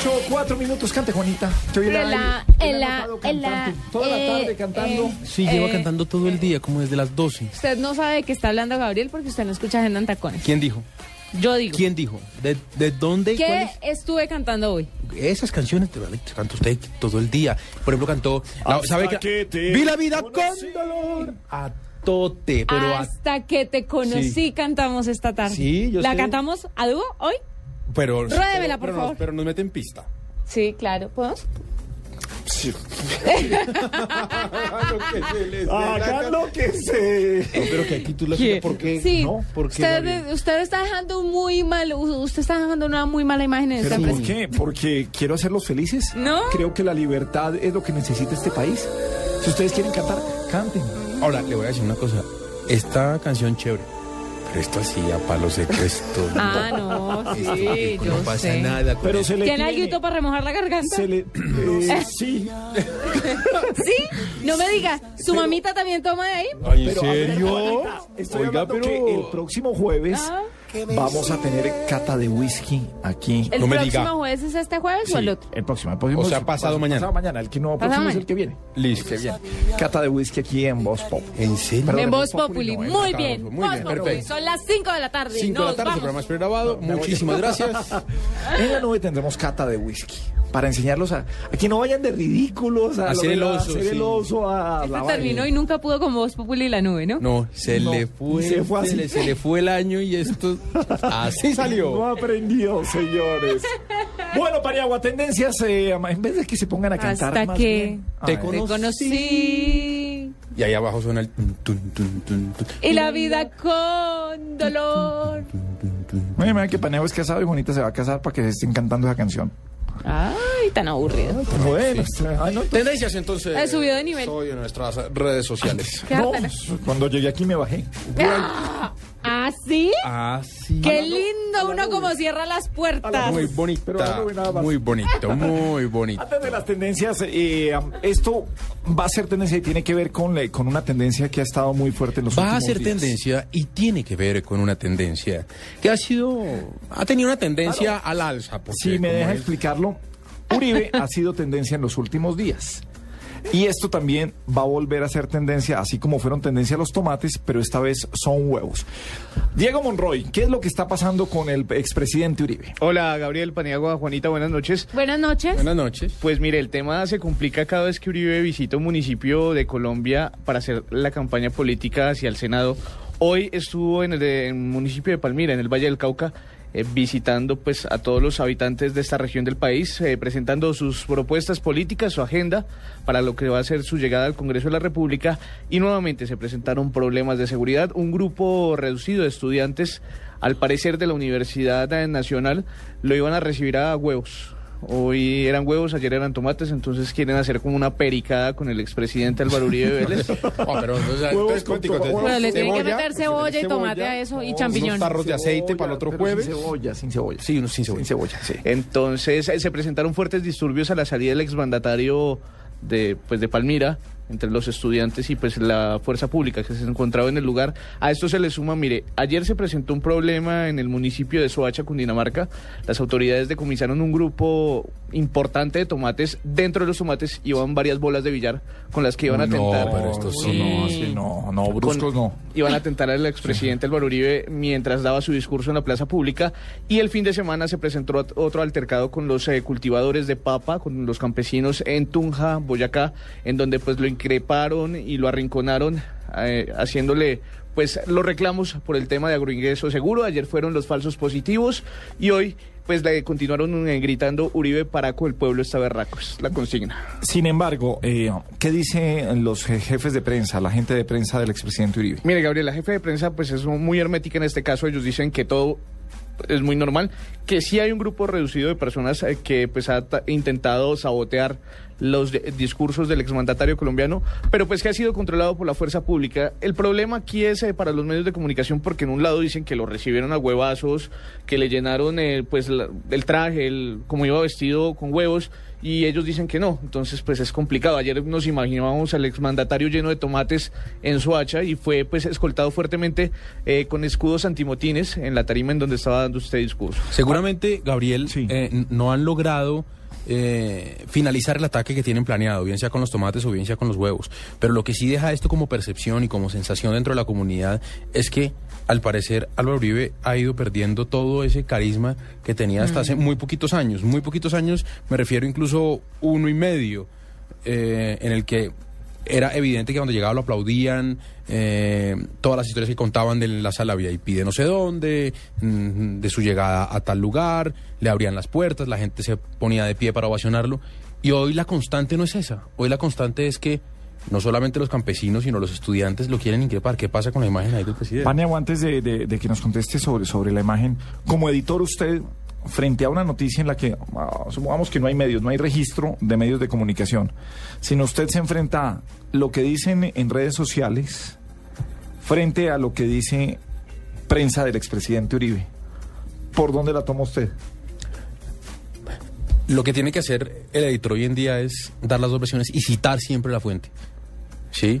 Ocho, cuatro minutos, cante Juanita. En la- me la-. Toda la eh, tarde cantando. eh, Sí, lleva Eh, cantando todo el día, como desde las 12. Usted no sabe de qué está hablando Gabriel porque usted no escucha Agenda en Tacones. ¿Quién dijo? Yo digo. ¿Quién dijo? ¿De, de dónde? ¿Qué ¿Cuál estuve cantando hoy? es? Esas canciones te canta usted todo el día. Por ejemplo, cantó. la- ¿Sabe que te Vi la vida conocí. con dolor. A tote, pero a. Hasta que te conocí Sí. cantamos esta tarde. Sí, yo ¿La sé. cantamos a dúo hoy? Pero, Ruédemela, pero- por pero favor. Nos, pero nos mete en pista. Sí, claro. ¿Podemos? Acá lo que sé. No, pero que aquí tú la ¿Qué? ¿Por qué? Sí. No, ¿por qué? usted, usted está dejando muy mal, usted está dejando una muy mala imagen en esta ¿Pero por empresa. qué? Porque quiero hacerlos felices. No. Creo que la libertad es lo que necesita este país. Si ustedes quieren cantar, canten. Ahora, le voy a decir una cosa. Esta canción chévere. Esto así a palos de esto. Ah, no, sí, no yo pasa sé. nada. con Pero se le ¿Tiene algo para remojar la garganta? se le, eh, sí. ¿Sí? No me diga, ¿su mamita también toma de ahí? Ay, ¿En ver, serio? Estoy Oiga, pero. que el próximo jueves Ah. Vamos a tener cata de whisky aquí. ¿El No me próximo diga. jueves es este jueves o el Sí, otro? el próximo. el próximo O sea, es- pasado mañana. Pasado mañana. El que no, Pasado próximo es mañana. el que viene. Listo. El que viene. Cata de whisky aquí en Voz Pop. ¿En serio? Perdón, en Voz Populi. Populi, no, Muy en bien. Voz Voz Populi. perfecto. Son las 5 de la tarde. 5 de la tarde, vamos. programa es pregrabado. Muchísimas gracias. En la nube tendremos cata de whisky. Para enseñarlos a, a que no vayan de ridículos a, Hacer el oso, hacer sí. el oso a Este la terminó y nunca pudo con Voz Populi y la nube, ¿no? No, se No, le fue. se fue así. le, se le fue el año y esto. Así No salió. aprendió, señores. bueno, Pariagua, tendencias, eh, en vez de que se pongan a cantar Hasta más que bien. te A ver. Te conocí. Y ahí abajo suena el. tun, tun, tun, tun, tun. Y la vida con dolor. Mira, mira que Paniagua es casado y Juanita se va a casar para que se estén cantando esa canción. Ay, tan aburrido. Bueno, ay, no, Tendencias entonces. He subido de nivel. Soy en nuestras redes sociales. Qué no, cuando llegué aquí me bajé. ¿Ah, sí? Ah, sí. Qué lindo uno como cierra las puertas. Muy más. Muy bonito, muy bonito. Antes de las tendencias, eh, esto va a ser tendencia y tiene que ver con, la- con una tendencia que ha estado muy fuerte en los Va a últimos ser días. tendencia y tiene que ver con una tendencia que ha sido, ha tenido una tendencia al alza. porque Si me deja es- explicarlo, Uribe ha sido tendencia en los últimos días. Y esto también va a volver a ser tendencia, así como fueron tendencia los tomates, pero esta vez son huevos. Diego Monroy, ¿qué es lo que está pasando con el expresidente Uribe? Hola, Gabriel Paniagua, Juanita, buenas noches. Buenas noches. Buenas noches. Pues mire, el tema se complica cada vez que Uribe visita un municipio de Colombia para hacer la campaña política hacia el Senado. Hoy estuvo en el, de- en el municipio de Palmira, en el Valle del Cauca, eh, visitando pues a todos los habitantes de esta región del país, eh, presentando sus propuestas políticas, su agenda para lo que va a ser su llegada al Congreso de la República y nuevamente se presentaron problemas de seguridad. Un grupo reducido de estudiantes, al parecer de la Universidad Nacional, lo iban a recibir a huevos. Hoy eran huevos, ayer eran tomates, entonces quieren hacer como una pericada con el expresidente Álvaro Uribe Vélez. Oh, pero, o sea, Huevos entonces, con contigo, to- entonces, Bueno, le tienen que cebolla, meter cebolla y tomate a eso y champiñón. Unos tarros de aceite para el otro pero jueves. Sin cebolla, sin cebolla. Sí, unos sin cebolla. Sin cebolla, sí. Entonces eh, se presentaron fuertes disturbios a la salida del exmandatario de, pues, de Palmira entre los estudiantes y pues la fuerza pública que se encontraba en el lugar. A esto se le suma, mire, ayer se presentó un problema en el municipio de Soacha, Cundinamarca. Las autoridades decomisaron un grupo importante de tomates. Dentro de los tomates iban varias bolas de billar con las que iban a No, tentar. pero esto sí. No, así no, no, bruscos con- no. Iban a tentar al expresidente Álvaro Uribe mientras daba su discurso en la plaza pública. Y el fin de semana se presentó ot- otro altercado con los eh, cultivadores de papa, con los campesinos en Tunja, Boyacá, en donde pues lo increparon y lo arrinconaron, eh, haciéndole pues los reclamos por el tema de agroingreso seguro. Ayer fueron los falsos positivos y hoy pues le continuaron gritando Uribe Paraco, el pueblo está berraco, es la consigna. Sin embargo, eh, ¿qué dicen los je- jefes de prensa, la gente de prensa del expresidente Uribe? Mire, Gabriel, la jefe de prensa pues es muy hermética en este caso. Ellos dicen que todo es muy normal, que sí hay un grupo reducido de personas eh, que pues ha ta- intentado sabotear los discursos del exmandatario colombiano, pero pues que ha sido controlado por la fuerza pública. El problema aquí es eh, para los medios de comunicación porque en un lado dicen que lo recibieron a huevazos, que le llenaron eh, pues la- el traje, el, como iba vestido con huevos y ellos dicen que no. Entonces, pues es complicado. Ayer nos imaginábamos al exmandatario lleno de tomates en su hacha y fue pues escoltado fuertemente eh, con escudos antimotines en la tarima en donde estaba dando usted discurso. Seguramente, Gabriel, Sí. eh, no han logrado eh, finalizar el ataque que tienen planeado, bien sea con los tomates o bien sea con los huevos. Pero lo que sí deja esto como percepción y como sensación dentro de la comunidad es que, al parecer, Álvaro Uribe ha ido perdiendo todo ese carisma que tenía hasta hace muy poquitos años. Muy poquitos años, me refiero incluso uno y medio, eh, en el que era evidente que cuando llegaba lo aplaudían, eh, todas las historias que contaban de la sala VIP de no sé dónde, mm, de su llegada a tal lugar, le abrían las puertas, la gente se ponía de pie para ovacionarlo. Y hoy la constante no es esa, hoy la constante es que no solamente los campesinos, sino los estudiantes lo quieren increpar. ¿Qué pasa con la imagen ahí del presidente? Paniagua, antes de, de- de que nos conteste sobre, sobre la imagen, como editor usted, frente a una noticia en la que, ah, supongamos que no hay medios, no hay registro de medios de comunicación, sino usted se enfrenta a lo que dicen en redes sociales frente a lo que dice prensa del expresidente Uribe, ¿por dónde la toma usted? Lo que tiene que hacer el editor hoy en día es dar las dos versiones y citar siempre la fuente. ¿Sí?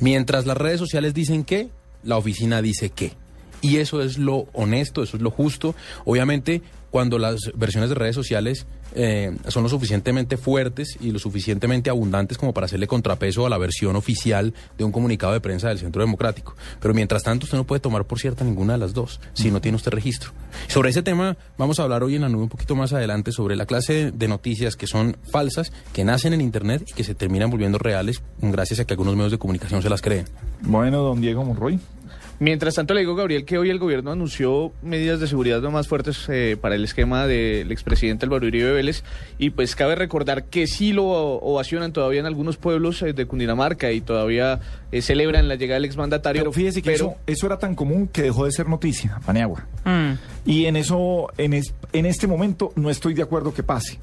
Mientras las redes sociales dicen que, la oficina dice que. Y eso es lo honesto, eso es lo justo. Obviamente, cuando las versiones de redes sociales eh, son lo suficientemente fuertes y lo suficientemente abundantes como para hacerle contrapeso a la versión oficial de un comunicado de prensa del Centro Democrático. Pero mientras tanto, usted no puede tomar por cierta ninguna de las dos, si no tiene usted registro. Sobre ese tema vamos a hablar hoy en la nube un poquito más adelante sobre la clase de noticias que son falsas, que nacen en Internet y que se terminan volviendo reales gracias a que algunos medios de comunicación se las creen. Bueno, don Diego Monroy. Mientras tanto, le digo, Gabriel, que hoy el gobierno anunció medidas de seguridad no más fuertes eh, para el esquema del expresidente Álvaro Uribe Vélez. Y pues cabe recordar que sí lo ovacionan todavía en algunos pueblos eh, de Cundinamarca y todavía eh, celebran la llegada del exmandatario. Pero fíjese que pero- eso, eso era tan común que dejó de ser noticia, Paniagua. Mm. Y en eso, en, es- en este momento, no estoy de acuerdo que pase.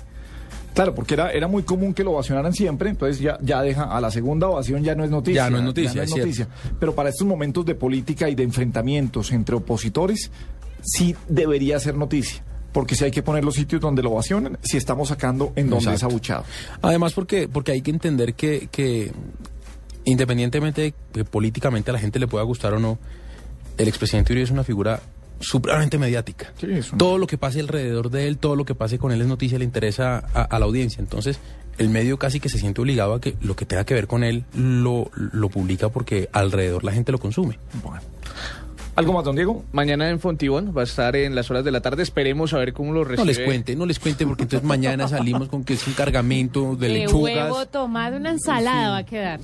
Claro, porque era, era muy común que lo ovacionaran siempre, entonces ya, ya deja, a la segunda ovación ya no es noticia. Ya no es noticia, es cierto. Pero para estos momentos de política y de enfrentamientos entre opositores, sí debería ser noticia. Porque si hay que poner los sitios donde lo ovacionan, si estamos sacando en donde es abuchado. Además, porque, porque hay que entender que, que independientemente de que políticamente a la gente le pueda gustar o no, el expresidente Uribe es una figura supremamente mediática. Sí, un- Todo lo que pase alrededor de él, todo lo que pase con él es noticia, le interesa a, a la audiencia. Entonces, el medio casi que se siente obligado a que lo que tenga que ver con él lo, lo publica porque alrededor la gente lo consume. Bueno. ¿Algo más, don Diego? Mañana en Fontibón va a estar en las horas de la tarde. Esperemos a ver cómo lo recibe. No les cuente, no les cuente porque entonces mañana salimos con que es un cargamento de De lechugas. huevo tomado, una ensalada va a quedar.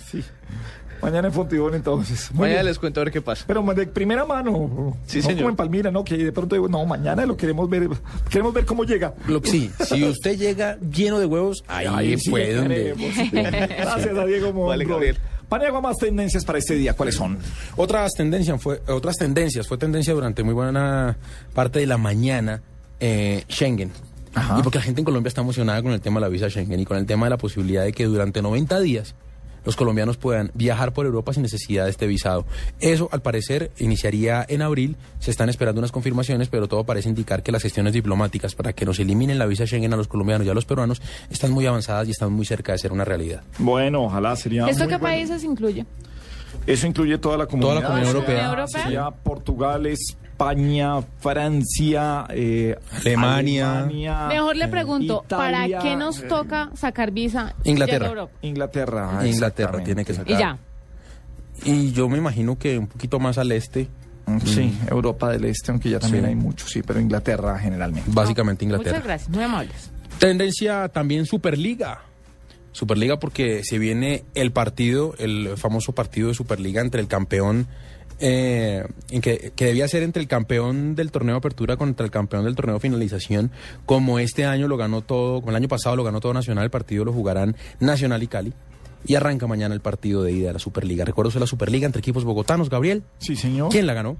Mañana en Fontibón, entonces. Muy Mañana bien. les cuento a ver qué pasa. Pero de primera mano. Sí, no señor. como en Palmira, ¿no? Que de pronto digo, no, mañana lo queremos ver. Queremos ver cómo llega. Lo- sí, si usted llega lleno de huevos, ahí sí donde... queremos. Gracias a Diego Monroy. Vale, Gabriel. Paniagua, más tendencias para este día. ¿Cuáles son? Otras tendencias fue otras tendencias fue tendencia durante muy buena parte de la mañana eh, Schengen. Ajá. Y porque la gente en Colombia está emocionada con el tema de la visa Schengen y con el tema de la posibilidad de que durante 90 días los colombianos puedan viajar por Europa sin necesidad de este visado. Eso, al parecer, iniciaría en abril. Se están esperando unas confirmaciones, pero todo parece indicar que las gestiones diplomáticas para que nos eliminen la visa Schengen a los colombianos y a los peruanos están muy avanzadas y están muy cerca de ser una realidad. Bueno, ojalá sería. ¿Esto muy qué bueno. países incluye? Eso incluye toda la comunidad. Toda la Comunidad Sería- Europea. Sería Portugal, España, Francia, eh, Alemania. Alemania, Mejor le pregunto, Italia, ¿para qué nos eh, toca sacar visa? Inglaterra. Europa? Inglaterra. Inglaterra tiene que sacar. Y ya. Y yo me imagino que un poquito más al este, Mm, Sí, Europa del Este, aunque ya también Sí. hay muchos, sí, pero Inglaterra generalmente. básicamente Inglaterra. Muchas gracias, muy amables. Tendencia también Superliga. Superliga porque se viene el partido, el famoso partido de Superliga entre el campeón eh, en que, que debía ser entre el campeón del torneo de apertura contra el campeón del torneo de finalización. Como este año lo ganó todo, como el año pasado lo ganó todo Nacional, el partido lo jugarán Nacional y Cali. Y arranca mañana el partido de ida de la Superliga. Recuerdo la Superliga entre equipos bogotanos, Gabriel. Sí, señor. ¿Quién la ganó?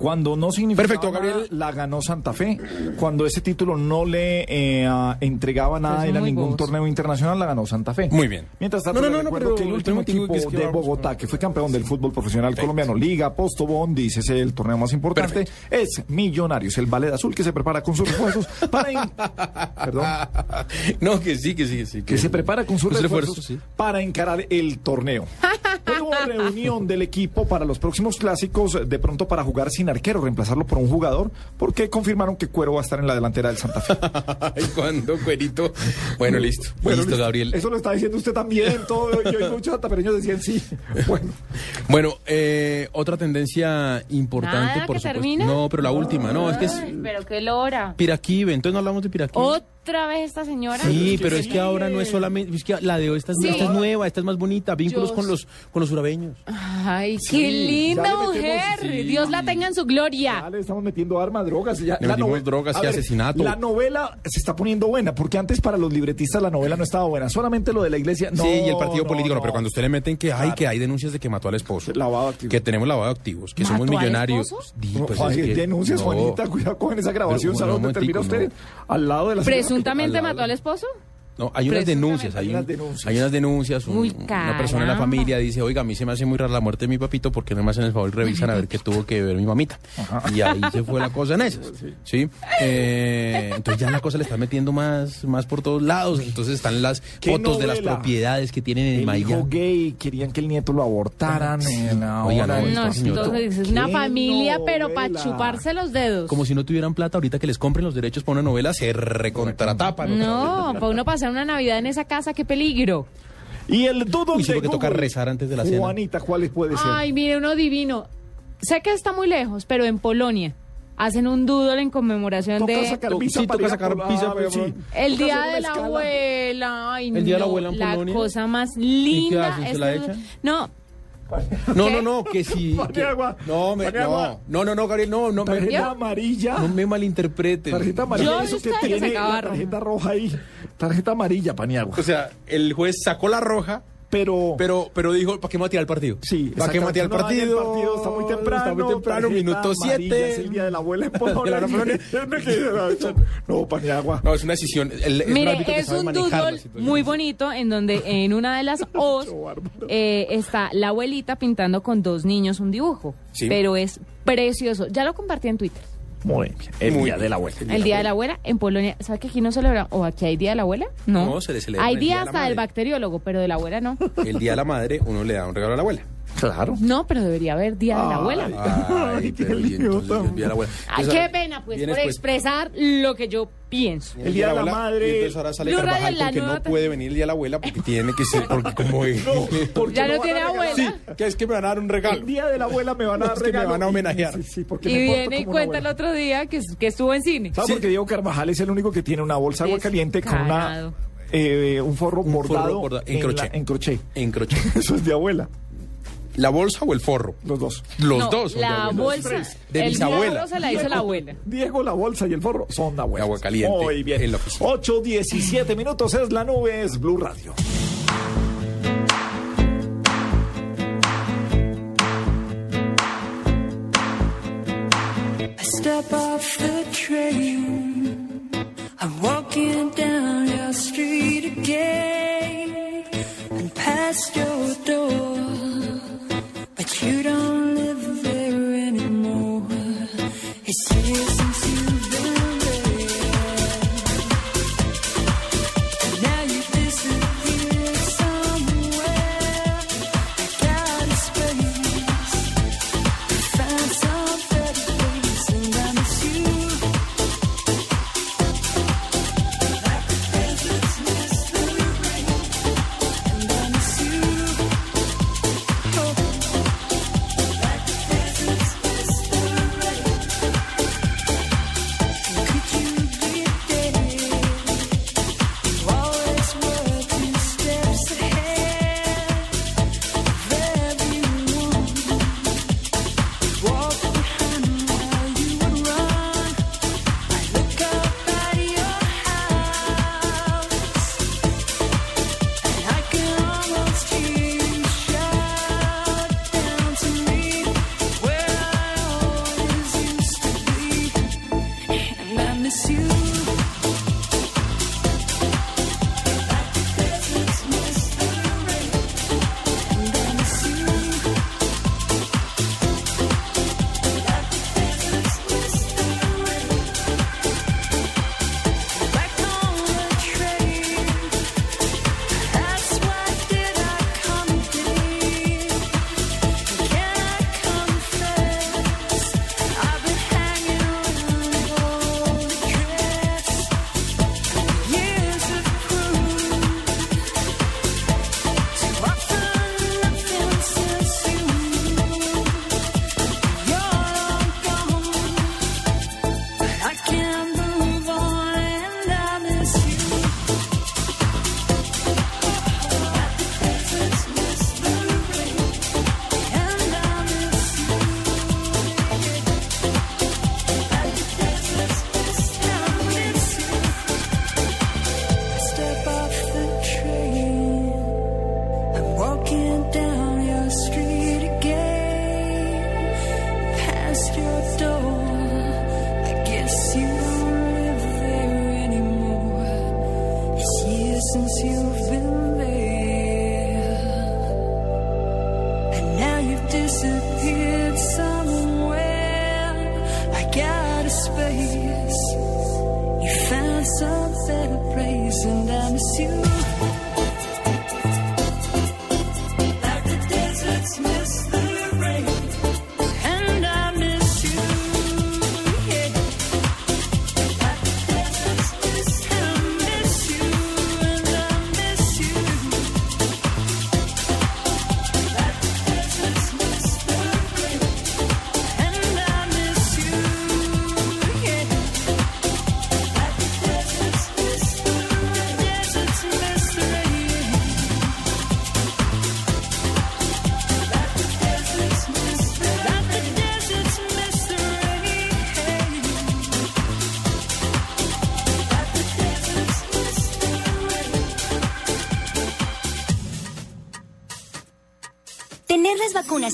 Cuando no significaba Perfecto, nada, Gabriel. la ganó Santa Fe. Cuando ese título no le eh, ah, entregaba nada Pues en muy ningún bobos. torneo internacional, la ganó Santa Fe. Muy bien. Mientras tanto, No, pero que el último equipo que es que de Bogotá, que fue campeón del fútbol profesional Perfecto. colombiano, Liga, Postobón, dice ese es el torneo más importante, es Millonarios, el ballet azul que se prepara con sus refuerzos para... en- Perdón. no, que sí, que sí, que sí. que se prepara con sus refuerzos refuerzos, sí. para encarar el torneo. Hubo reunión del equipo para los próximos clásicos, de pronto para jugar sin arquero, reemplazarlo por un jugador, porque confirmaron que Cuero va a estar en la delantera del Santa Fe. Ay, cuando, cuerito. Bueno, listo. Bueno, listo, Gabriel. Eso lo está diciendo usted también, todo. Yo y muchos santafereños decían sí. Bueno, Bueno, eh, otra tendencia importante, Nada, por que supuesto. termina. No, pero la última, no, es que es pero qué lora. Piraquive, entonces no hablamos de Piraquive. Otra vez esta señora. Sí, pero es que ahora no es solamente, es que la de hoy esta es, Sí. esta es nueva, esta es más bonita, vínculos Yo- con los con los urabeños. Ay, Sí, qué linda metemos- mujer. sí. Dios la tenga en su gloria. ya le estamos metiendo armas, drogas. Ya, Le metimos drogas a y asesinato. La novela se está poniendo buena, porque antes para los libretistas la novela no estaba buena. Solamente lo de la iglesia. No, sí, y el partido no, político, no, pero cuando usted le meten que hay que hay denuncias de que mató al esposo, Lavado que tenemos lavado de activos, que ¿Mató somos al millonarios. esposo? Di, No, pues, Juan, es que- denuncias, no. Juanita, cuidado con esa grabación. Pero, ¿Sabe bueno, dónde termina usted? Al lado de la Presuntamente mató al esposo. No, hay unas denuncias, hay, Hay un- unas denuncias. hay unas denuncias. un- Uy, una persona en la familia dice, oiga, a mí se me hace muy rara la muerte de mi papito porque no me hacen el favor y revisan a ver qué tuvo que ver mi mamita. Y ahí se fue la cosa en esas. ¿sí? Eh, entonces ya la cosa le está metiendo más, más por todos lados. Entonces están las ¿Qué fotos de las propiedades que tienen en El hijo Miami. gay, querían que el nieto lo abortaran. En la Oiga, no, No, sí, señor. entonces es una ¿Qué familia, pero para chuparse los dedos. Como si no tuvieran plata, ahorita que les compren los derechos para una novela, se recontratapan. No, para uno pasar una Navidad en esa casa, qué peligro. Y el dudo Uy, de porque toca rezar antes de la cena. Juanita, ¿cuáles puede ser? Ay, mire, uno divino. Sé que está muy lejos, pero en Polonia hacen un doodle en conmemoración Toca de sacar pizza sí, toca sacar sí. el día de la escala. abuela. Ay, ¿El día de la abuela en la Polonia? cosa más linda. hacen? ¿Se es la que- echan? No, No, no, no, que sí. que- no, me, no, no, no, no, Gabriel, no, no, me, Tarjeta ¿Yo? amarilla. no me malinterpreten. Tarjeta amarilla. Yo eso que tiene la tarjeta roja ahí. Tarjeta amarilla, Paniagua. O sea, el juez sacó la roja, Pero. pero, pero dijo, ¿para qué tirar el partido? Sí, ¿para qué tirar el partido? No, el partido está muy temprano. Está muy temprano, minuto amarilla, 7. Es el día de la abuela en Polonia. De la Polonia. no. No, es una decisión. el- es Mire, es sabe un doodle muy bonito en donde en una de las O's eh, está la abuelita pintando con dos niños un dibujo. Sí. Pero es precioso. Ya lo compartí en Twitter. Muy bien. El Muy día bien. de la abuela. El Día de la Abuela en Polonia. ¿Sabe que aquí no celebra? ¿O aquí hay Día de la Abuela? No. No, se le celebra Hay día Día de la hasta del bacteriólogo, pero de la abuela no. El día de la madre, uno le da un regalo a la abuela. Claro. No, pero debería haber Día de la Abuela. Ay, qué la abuela. Ay, qué pena, pues, por expresar lo que yo pienso. El día de la abuela, madre. y entonces ahora sale Blue Carvajal la porque nueva no puede venir el día de la abuela porque tiene que ser, porque como porque Ya no tiene abuela. Sí, que es que me van a dar un regalo. El día de la abuela me van a dar Es que me van a homenajear. Sí, sí, porque Y me viene y cuenta el otro día que, que estuvo en cine. ¿Sabes por qué Diego Carvajal es el único que tiene una bolsa de agua caliente con una, eh, un forro Un forro bordado, bordado en en, crochet. la- en crochet? En crochet. Eso es de abuela, ¿La bolsa o el forro? los dos. Los No, dos. son La bolsa. De el bisabuela. se la hizo la abuela. Diego, la bolsa y el forro son de abuela. Agua caliente Muy bien. en la oficina. 8, 17 minutos es la nube, es Blue Radio. I step off the train.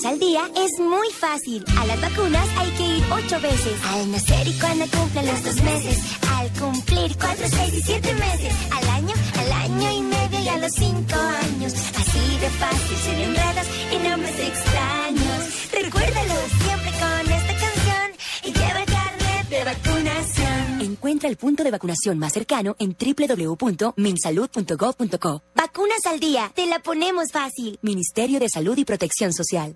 Al día es muy fácil. A las vacunas hay que ir ocho veces. Al nacer y cuando cumplen los dos meses. Al cumplir cuatro, seis y siete meses. Al año, al año y medio y a los cinco años. Así de fácil, sin enredos y nombres extraños. Recuérdalo siempre con esta canción y lleva el carnet de vacunación. Encuentra el punto de vacunación más cercano en www.minsalud.gov.co. Vacunas al día, te la ponemos fácil. Ministerio de Salud y Protección Social.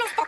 los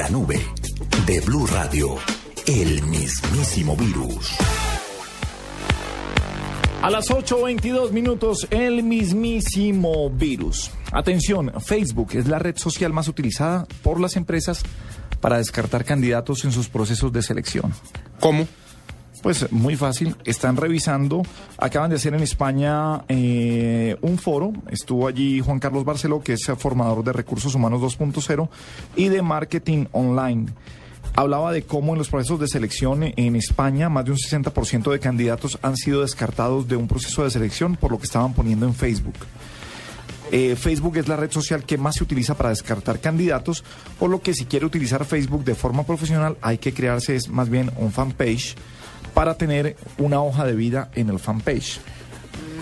La nube de Blue Radio, el mismísimo virus. A las 8.22 minutos, el mismísimo virus. Atención, Facebook es la red social más utilizada por las empresas para descartar candidatos en sus procesos de selección. ¿Cómo? Pues muy fácil, están revisando, acaban de hacer en España eh, un foro, estuvo allí Juan Carlos Barceló, que es formador de recursos humanos 2.0 y de marketing online. Hablaba de cómo en los procesos de selección en España más de un 60% de candidatos han sido descartados de un proceso de selección por lo que estaban poniendo en Facebook. Eh, Facebook es la red social que más se utiliza para descartar candidatos, por lo que si quiere utilizar Facebook de forma profesional hay que crearse es más bien un fanpage para tener una hoja de vida en el fanpage.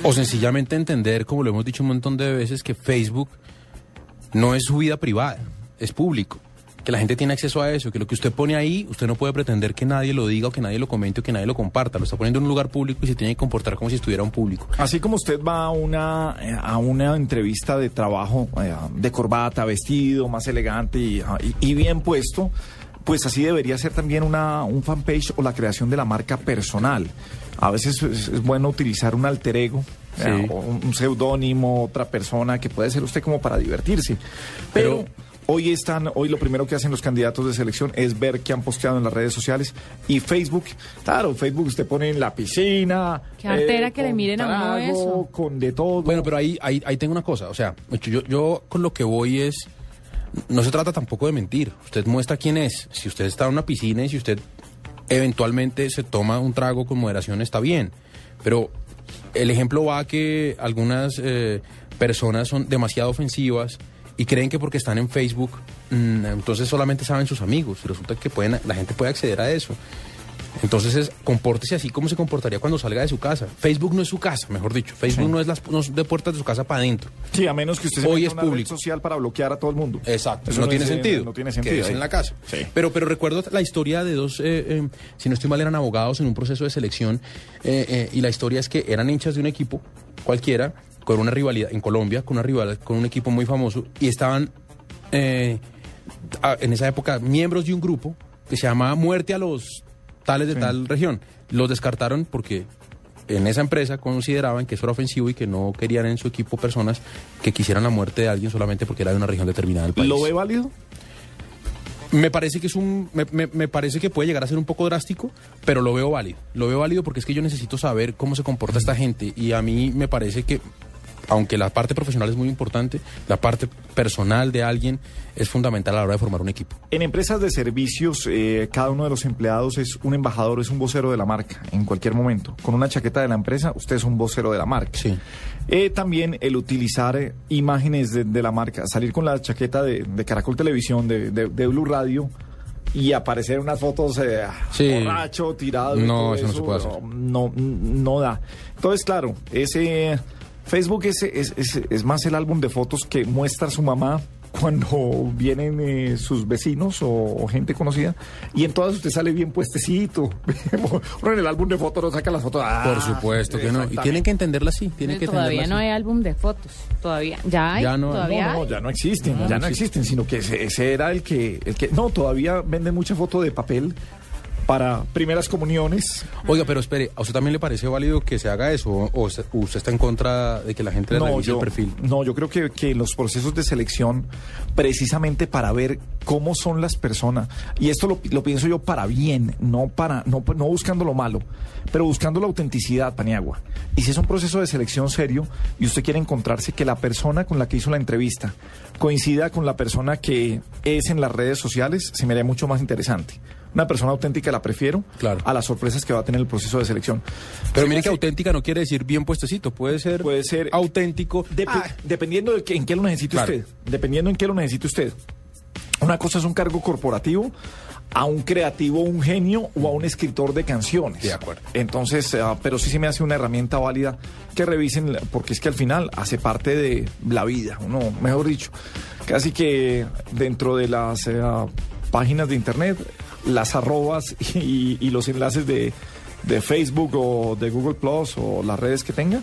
O sencillamente entender, como lo hemos dicho un montón de veces, que Facebook no es su vida privada, es público. Que la gente tiene acceso a eso, que lo que usted pone ahí, usted no puede pretender que nadie lo diga o que nadie lo comente o que nadie lo comparta. Lo está poniendo en un lugar público y se tiene que comportar como si estuviera un público. Así como usted va a una, eh, a una entrevista de trabajo eh, de corbata, vestido, más elegante y, ah, y- y bien puesto, pues así debería ser también una, un fanpage o la creación de la marca personal. A veces es, es bueno utilizar un alter ego. Sí. eh, o un, un seudónimo, otra persona que puede ser usted como para divertirse. Pero, hoy están, hoy lo primero que hacen los candidatos de selección es ver qué han posteado en las redes sociales y Facebook, claro, Facebook usted pone en la piscina. eh, Qué artera que le miren a uno eso. Con de todo. Bueno, pero ahí, ahí, ahí tengo una cosa. O sea, yo, yo con lo que voy es. No se trata tampoco de mentir. Usted muestra quién es. Si usted está en una piscina y si usted eventualmente se toma un trago con moderación, está bien. Pero el ejemplo va a que algunas eh, personas son demasiado ofensivas y creen que porque están en Facebook, mm, entonces solamente saben sus amigos. Y resulta que pueden, la gente puede acceder a eso. Entonces es, compórtese así como se comportaría cuando salga de su casa. Facebook no es su casa, mejor dicho. Facebook Sí. no es las no es de puertas de su casa para adentro. Sí, a menos que usted se Hoy es red público. social para bloquear a todo el mundo. Exacto, Eso no, tiene es, sentido. No tiene sentido. Ahí. en la casa. Sí. Pero, pero recuerdo la historia de dos, eh, eh, si no estoy mal, eran abogados en un proceso de selección. eh, eh, y la historia es que eran hinchas de un equipo cualquiera, con una rivalidad en Colombia, con una rivalidad con un equipo muy famoso. Y estaban eh, en esa época miembros de un grupo que se llamaba Muerte a los tales de Sí. tal región. Los descartaron porque en esa empresa consideraban que eso era ofensivo y que no querían en su equipo personas que quisieran la muerte de alguien solamente porque era de una región determinada del país. ¿Lo ve válido? Me parece que es un, me, me- me parece que puede llegar a ser un poco drástico, pero lo veo válido. Lo veo válido porque es que yo necesito saber cómo se comporta esta gente y a mí me parece que, aunque la parte profesional es muy importante, la parte personal de alguien es fundamental a la hora de formar un equipo. En empresas de servicios, eh, cada uno de los empleados es un embajador, es un vocero de la marca en cualquier momento. Con una chaqueta de la empresa, usted es un vocero de la marca. Eh, también el utilizar eh, imágenes de, de la marca, salir con la chaqueta de, de Caracol Televisión, de, de- de Blue Radio y aparecer unas fotos eh, Sí. borracho, tirado. y No, todo eso no se puede hacer. No, no da. Entonces, claro, ese Facebook es, es, es- es más el álbum de fotos que muestra su mamá cuando vienen eh, sus vecinos o, o gente conocida y en todas usted sale bien puestecito. Uno en el álbum de fotos no saca las fotos. Ah, Por supuesto que no. Y tienen que entenderla así. Tienen que Todavía entenderla no así. hay álbum de fotos. Todavía. Ya hay. Ya no. Todavía No, no, hay. ya no existen, No, ya no no existe. existen, sino que ese, ese era el que, el que, no, todavía venden mucha foto de papel para primeras comuniones. Oiga, pero espere, ¿a usted también le parece válido que se haga eso? ¿O usted usted está en contra de que la gente le revise yo, el perfil? no, yo creo que, que los procesos de selección, precisamente para ver cómo son las personas, y esto lo, lo pienso yo para bien, no para, no, no buscando lo malo, pero buscando la autenticidad, Paniagua. Y si es un proceso de selección serio y usted quiere encontrarse que la persona con la que hizo la entrevista coincida con la persona que es en las redes sociales, se me haría mucho más interesante. Una persona auténtica la prefiero a las sorpresas que va a tener el proceso de selección. Pero mire que auténtica no quiere decir bien puestecito, puede ser, puede ser auténtico. Dep- Dependiendo de que- en qué lo necesite Claro. usted. Dependiendo en qué lo necesite usted. Una cosa es un cargo corporativo, a un creativo, un genio o a un escritor de canciones. De acuerdo. Entonces, ah, pero sí se me hace una herramienta válida que revisen, porque es que al final hace parte de la vida, uno, mejor dicho, casi que dentro de las ah, páginas de internet, las arrobas y, y los enlaces de, de Facebook o de Google Plus o las redes que tenga,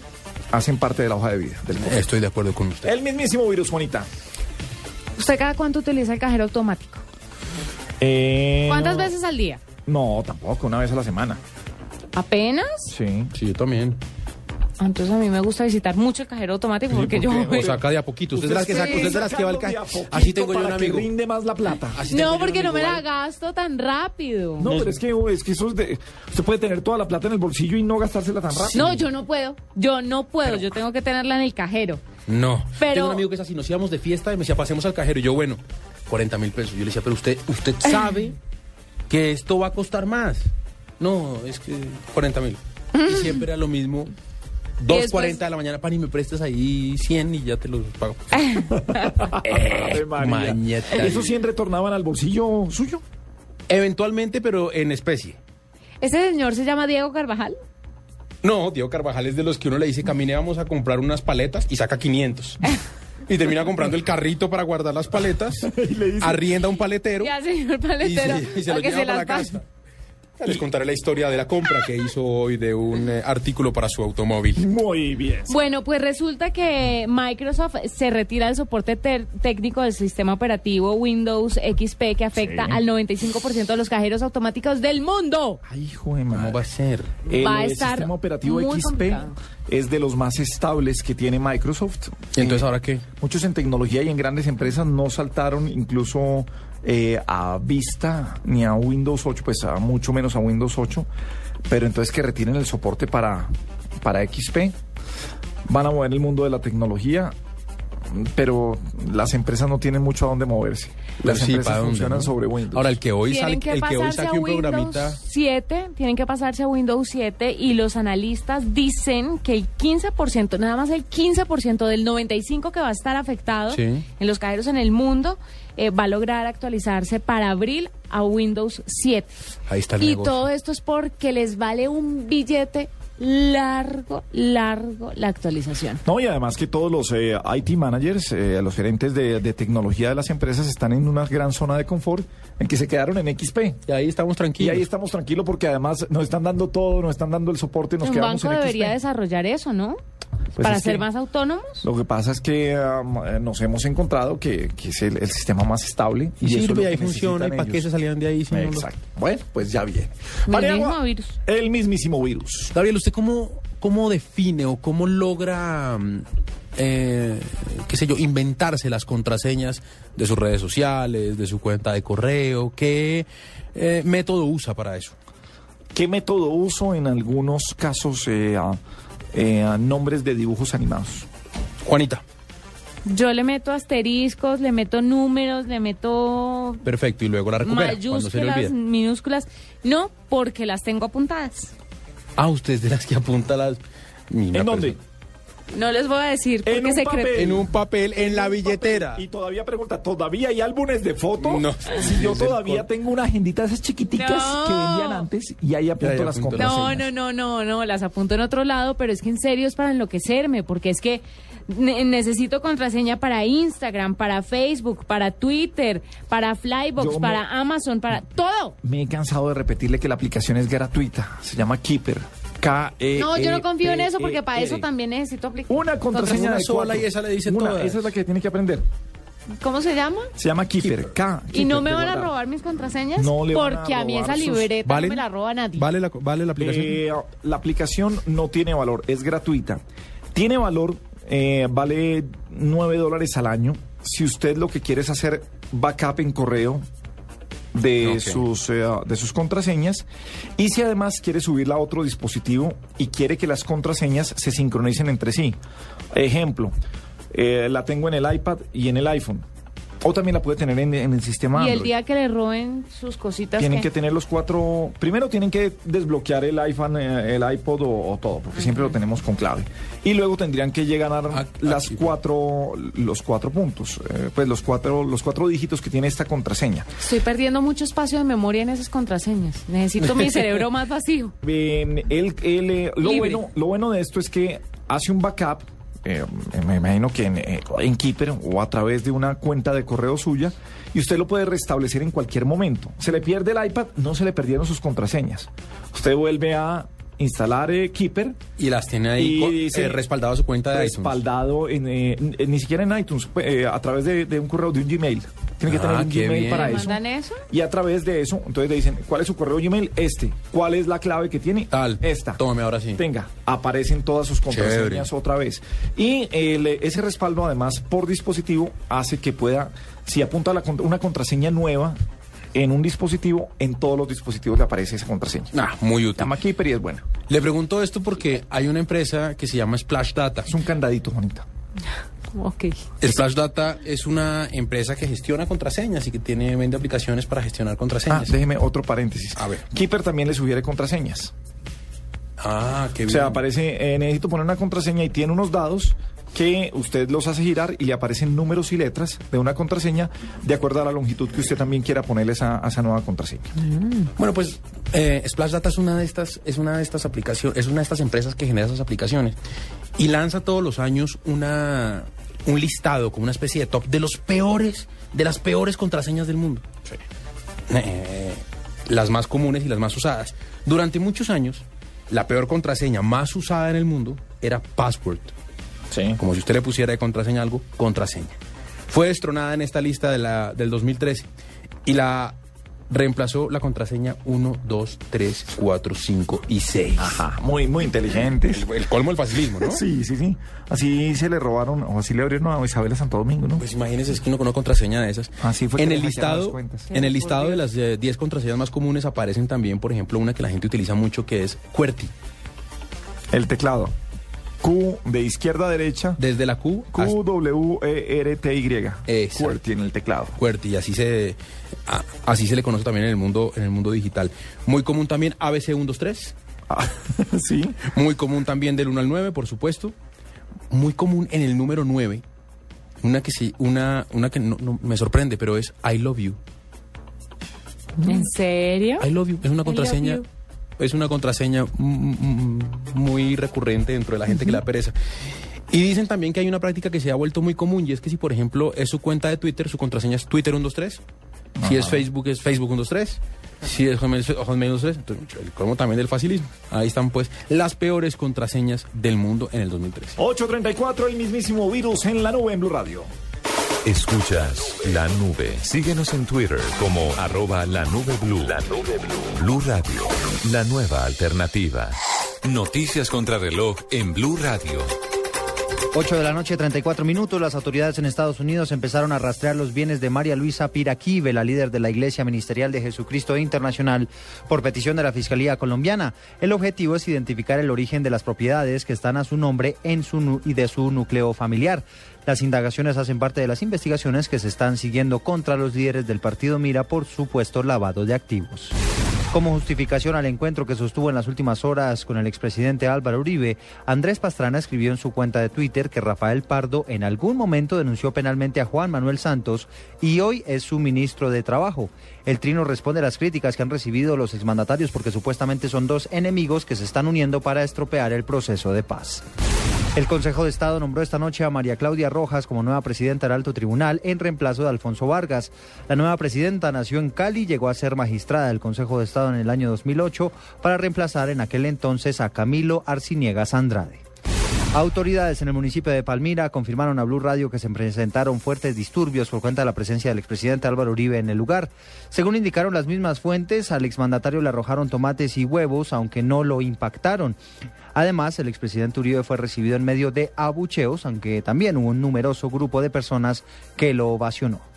hacen parte de la hoja de vida. Del. Estoy de acuerdo con usted. El mismísimo virus, Juanita. ¿Usted cada cuánto utiliza el cajero automático? Eh, ¿Cuántas no, veces al día? No, tampoco, una vez a la semana. ¿Apenas? Sí. Sí, yo también. Ah, Entonces a mí me gusta visitar mucho el cajero automático porque yo... O saca de a poquito. Usted es de las que saca, usted es de las que va al cajero. Así tengo yo un que amigo. rinde más la plata. Así No, porque no me la gasto tan rápido. No, pero es que, es que eso es de... Usted puede tener toda la plata en el bolsillo y no gastársela tan rápido. No, yo no puedo. Yo no puedo. yo tengo que tenerla en el cajero. No. Pero- Tengo un amigo que es así, nos íbamos de fiesta y me decía, pasemos al cajero. Y yo, bueno, 40 mil pesos. Yo le decía, pero usted, usted sabe que esto va a costar más. No, es que 40 mil. Y siempre era lo mismo. Y 2.40 después- de la mañana, pan, y me prestas ahí 100 y ya te los pago. Ave María. Mañeta. ¿Eso sí retornaban al bolsillo suyo? Eventualmente, pero en especie. ¿Ese señor se llama Diego Carvajal? No, Diego Carvajal es de los que uno le dice, camine, vamos a comprar unas paletas y saca 500. y termina comprando el carrito para guardar las paletas, arrienda a un paletero Ya, señor y paletero. se, y se lo lleva se para la casa. Ya Les contaré la historia de la compra que hizo hoy de un eh, artículo para su automóvil. Muy bien. Bueno, pues resulta que Microsoft se retira del soporte técnico del sistema operativo Windows XP que afecta Sí. al 95% de los cajeros automáticos del mundo. Ay, hijo de. ¿Cómo va a ser? El Va a estar sistema operativo muy XP complicado. es de los más estables que tiene Microsoft. ¿Y entonces Eh, ahora qué? Muchos en tecnología y en grandes empresas no saltaron incluso eh, a Vista ni a Windows 8, pues a mucho menos a Windows 8. Pero entonces que retiren el soporte para, para XP. Van a mover el mundo de la tecnología, pero las empresas no tienen mucho a dónde moverse. Las Sí, empresas ¿para dónde, funcionan no? sobre Windows. Ahora, el que hoy, sale, que el que hoy saque un Windows programita... 7, tienen que pasarse a Windows 7 y los analistas dicen que el 15%, nada más el 15% del 95% que va a estar afectado Sí. en los cajeros en el mundo eh, va a lograr actualizarse para abril a Windows 7. Ahí está el Y negocio. todo esto es porque les vale un billete largo, largo la actualización. No, y además que todos los eh, IT managers, eh, los gerentes de, de tecnología de las empresas están en una gran zona de confort en que se quedaron en XP. Y ahí estamos Y tranquilos. ahí estamos tranquilos porque además nos están dando todo, nos están dando el soporte y nos un quedamos banco en debería XP. desarrollar eso, ¿no? Pues Para ser que más autónomos. Lo que pasa es que um, eh, nos hemos encontrado que, que es el, el sistema más estable. Y eso es sirve, ahí que funciona. ¿Y para qué ellos. se salían de ahí? si no lo- Exacto. Bueno, pues ya bien. El mismo virus. el mismísimo virus. Gabriel, ¿usted cómo, cómo define o cómo logra mm, eh, qué sé yo, inventarse las contraseñas de sus redes sociales, de su cuenta de correo. ¿Qué eh, método usa para eso? ¿Qué método uso en algunos casos eh, a, eh, a nombres de dibujos animados? Juanita. Yo le meto asteriscos, le meto números, le meto Perfecto, y luego la recupera cuando se le mayúsculas, olvida. minúsculas. No, porque las tengo apuntadas. Ah, usted es de las que apunta las... Mira, ¿En dónde? No les voy a decir porque En un secreto. papel. En un papel, en la billetera. papel. Y todavía pregunta, ¿todavía hay álbumes de fotos? No. Si yo todavía tengo una agendita de esas chiquiticas No. que vendían antes y ahí apunto ahí las apunto No, contraseñas. no, no, no, no, las apunto en otro lado, pero es que en serio es para enloquecerme, porque es que ne- necesito contraseña para Instagram, para Facebook, para Twitter, para Flybox, me- para Amazon, para todo. Me he cansado de repetirle que la aplicación es gratuita. Se llama Keeper. K -E No, yo no confío en eso -E porque para eso -R. también necesito aplicar. Una contraseña de sola y esa le dice Una, todas. Esa es la que tiene que aprender. ¿Cómo se llama? Se llama Keeper. K. ¿Y no me van a robar mis contraseñas? No le van a porque a, mí esa libreta no me la roba nadie. ¿Vale la, vale la aplicación? Eh, la aplicación no tiene valor, es gratuita. Tiene valor, eh, vale 9 dólares al año. Si usted lo que quiere es hacer backup en correo de, sus, eh, de sus contraseñas y si además quiere subirla a otro dispositivo y quiere que las contraseñas se sincronicen entre sí. Ejemplo, eh, la tengo en el iPad y en el iPhone. O también la puede tener en, en el sistema Y el día que le roben sus cositas. Tienen ¿qué? que tener los cuatro. Primero tienen que desbloquear el iPhone, eh, el iPod o, o todo, porque siempre lo tenemos con clave. Y luego tendrían que llegar a Ah, las aquí. cuatro, los cuatro puntos, eh, pues los cuatro, los cuatro dígitos que tiene esta contraseña. Estoy perdiendo mucho espacio de memoria en esas contraseñas. Necesito mi cerebro más vacío. Bien, él, eh, lo, Libre. bueno, lo bueno de esto es que hace un backup, eh, me imagino que en, eh, en Keeper o a través de una cuenta de correo suya, y usted lo puede restablecer en cualquier momento. Se le pierde el iPad, no se le perdieron sus contraseñas. Usted vuelve a instalar eh, Keeper. Y las tiene ahí Y co- dice- eh, respaldado a su cuenta de iTunes. respaldado en, eh, n- ni siquiera en iTunes, pues, eh, a través de, de un correo, de un Gmail. Tiene que Ah, tener un Gmail bien. para ¿Me eso. mandan eso? Y a través de eso, entonces le dicen, ¿cuál es su correo Gmail? Este. ¿Cuál es la clave que tiene? Tal. Esta. Tómame ahora sí. Tenga, aparecen todas sus contraseñas Chévere. otra vez. Y el, eh, ese respaldo, además, por dispositivo, hace que pueda, si apunta la una contraseña nueva en un dispositivo, en todos los dispositivos le aparece esa contraseña. Ah, muy útil. llama Keeper y es buena. Le pregunto esto porque hay una empresa que se llama Splash Data. Es un candadito, bonita. Ok. Splash Data es una empresa que gestiona contraseñas y que tiene vende aplicaciones para gestionar Ah, contraseñas. déjeme otro paréntesis. A ver. Keeper también le sugiere contraseñas. Ah, qué O bien. sea, aparece, eh, necesito poner una contraseña y tiene unos dados que usted los hace girar y le aparecen números y letras de una contraseña de acuerdo a la longitud que usted también quiera ponerle esa, a esa nueva contraseña. Bueno, pues eh, Splash Data es una de estas, es una de estas aplicaciones, es una de estas empresas que genera esas aplicaciones y lanza todos los años una un listado como una especie de top de los peores, de las peores contraseñas del mundo. Eh, las más comunes y las más usadas. Durante muchos años, la peor contraseña más usada en el mundo era password. Como si usted le pusiera de contraseña algo, contraseña. Fue destronada en esta lista de la, del 2013 y la reemplazó la contraseña 1, 2, 3, 4, 5 y 6. Ajá, muy, muy inteligentes. El, el colmo del facilismo, ¿no? Sí, sí, sí. Así se le robaron, o así le abrieron a Isabel a Santo Domingo, ¿no? Pues imagínese, es que uno con una contraseña de esas. Así fue en que el listado, en el listado de las eh, 10 contraseñas más comunes aparecen también, por ejemplo, una que la gente utiliza mucho que es QWERTY. El teclado. Q de izquierda a derecha. Desde la Q Q, W, E, R, T, Y. Exacto. QWERTY en el teclado. QWERTY y así se a- así se le conoce también en el mundo en el mundo digital. Muy común también ABC 123. Ah, sí. Muy común también del 1 al 9, por supuesto. Muy común en el número 9. Una que sí, una una que no, no- me sorprende, pero es I love you. ¿En serio? I love you es una I love contraseña you. Es una contraseña muy recurrente dentro de la gente que le da pereza. Y dicen también que hay una práctica que se ha vuelto muy común y es que si por ejemplo es su cuenta de Twitter, su contraseña es Twitter 123, si es Facebook es Facebook 123, si es Hotmail, Hotmail 123, entonces, el colmo también del facilismo. Ahí están pues las peores contraseñas del mundo en el 2013. 834, el mismísimo virus en la nube en Blue Radio. Escuchas la nube. Síguenos en Twitter como arroba la nube blue. La nube blue. Blue Radio, la nueva alternativa. Noticias contra reloj en Blue Radio. 8 de la noche, 34 minutos. Las autoridades en Estados Unidos empezaron a rastrear los bienes de María Luisa Piraquive, la líder de la Iglesia Ministerial de Jesucristo Internacional, por petición de la Fiscalía colombiana. El objetivo es identificar el origen de las propiedades que están a su nombre en su y de su núcleo familiar. Las indagaciones hacen parte de las investigaciones que se están siguiendo contra los líderes del partido Mira por supuesto lavado de activos. Como justificación al encuentro que sostuvo en las últimas horas con el expresidente Álvaro Uribe, Andrés Pastrana escribió en su cuenta de Twitter que Rafael Pardo en algún momento denunció penalmente a Juan Manuel Santos y hoy es su ministro de Trabajo. El trino responde a las críticas que han recibido los exmandatarios porque supuestamente son dos enemigos que se están uniendo para estropear el proceso de paz. El Consejo de Estado nombró esta noche a María Claudia Rojas como nueva presidenta del Alto Tribunal en reemplazo de Alfonso Vargas. La nueva presidenta nació en Cali y llegó a ser magistrada del Consejo de Estado en el año 2008 para reemplazar en aquel entonces a Camilo Arciniegas Andrade. Autoridades en el municipio de Palmira confirmaron a Blue Radio que se presentaron fuertes disturbios por cuenta de la presencia del expresidente Álvaro Uribe en el lugar. Según indicaron las mismas fuentes, al exmandatario le arrojaron tomates y huevos, aunque no lo impactaron. Además, el expresidente Uribe fue recibido en medio de abucheos, aunque también hubo un numeroso grupo de personas que lo ovacionó.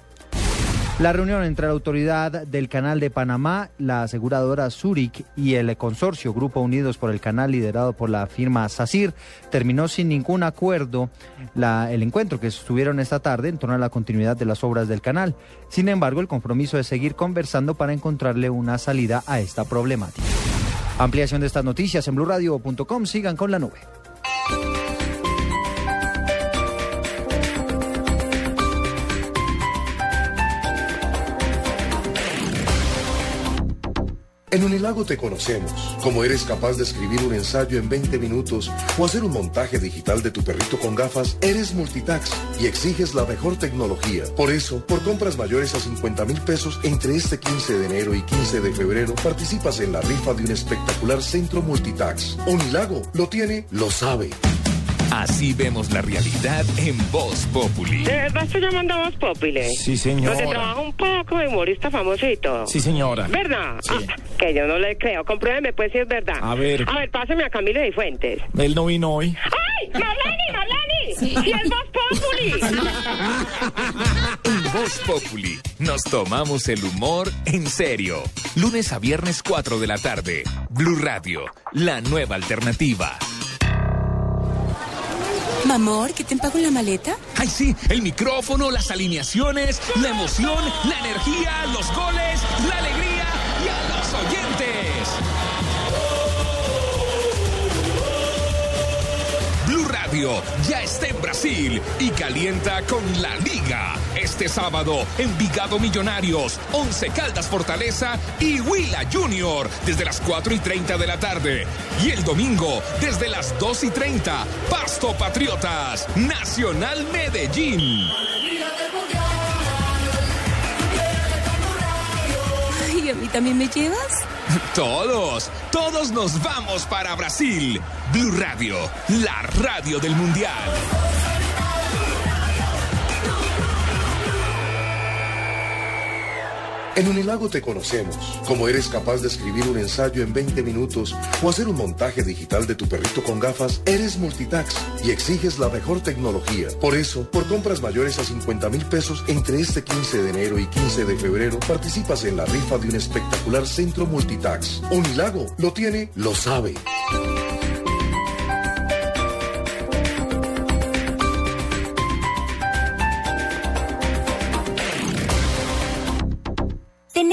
La reunión entre la autoridad del Canal de Panamá, la aseguradora Zurich y el consorcio Grupo Unidos por el Canal liderado por la firma SACIR terminó sin ningún acuerdo el encuentro que estuvieron esta tarde en torno a la continuidad de las obras del canal. Sin embargo, el compromiso es seguir conversando para encontrarle una salida a esta problemática. Ampliación de estas noticias en blurradio.com. Sigan con la nube. En Unilago te conocemos, como eres capaz de escribir un ensayo en 20 minutos o hacer un montaje digital de tu perrito con gafas, eres multitax y exiges la mejor tecnología. Por eso, por compras mayores a 50 mil pesos entre este 15 de enero y 15 de febrero, participas en la rifa de un espectacular centro multitax. Unilago lo tiene, lo sabe. Así vemos la realidad en Voz Populi. ¿De verdad estoy llamando a Voz Populi? Sí, señora. Donde trabaja un poco de humorista famosito. Sí, señora. ¿Verdad? Sí. Ah, que yo no le creo. Compruébeme, pues, si es verdad. A ver. A ver, páseme a Camilo de Fuentes. Él no vino hoy. ¡Ay! ¡Marlani, Marlani! ¡Sí, es Voz Populi! En Voz Populi nos tomamos el humor en serio. Lunes a viernes 4 de la tarde. Blue Radio, la nueva alternativa. Mamor, ¿qué te empago en la maleta? Ay, sí, el micrófono, las alineaciones, la emoción, la energía, los goles, la alegría Ya está en Brasil y calienta con la Liga. Este sábado, Envigado Millonarios, Once Caldas Fortaleza y Huila Junior desde las 4 y 30 de la tarde. Y el domingo, desde las 2 y 30, Pasto Patriotas, Nacional Medellín. Ay, ¿a mí también me llevas? Todos, todos nos vamos para Brasil. Blue Radio, la radio del Mundial. En Unilago te conocemos, como eres capaz de escribir un ensayo en 20 minutos o hacer un montaje digital de tu perrito con gafas, eres multitax y exiges la mejor tecnología. Por eso, por compras mayores a 50 mil pesos entre este 15 de enero y 15 de febrero, participas en la rifa de un espectacular centro multitax. Unilago lo tiene, lo sabe.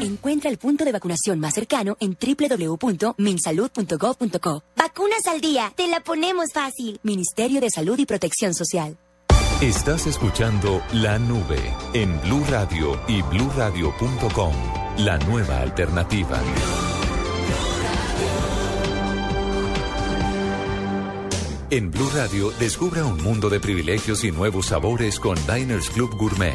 Encuentra el punto de vacunación más cercano en www.minsalud.gov.co. Vacunas al día, te la ponemos fácil. Ministerio de Salud y Protección Social. Estás escuchando La Nube en Blue Radio y bluradio.com. La nueva alternativa. En Blue Radio, descubra un mundo de privilegios y nuevos sabores con Diners Club Gourmet.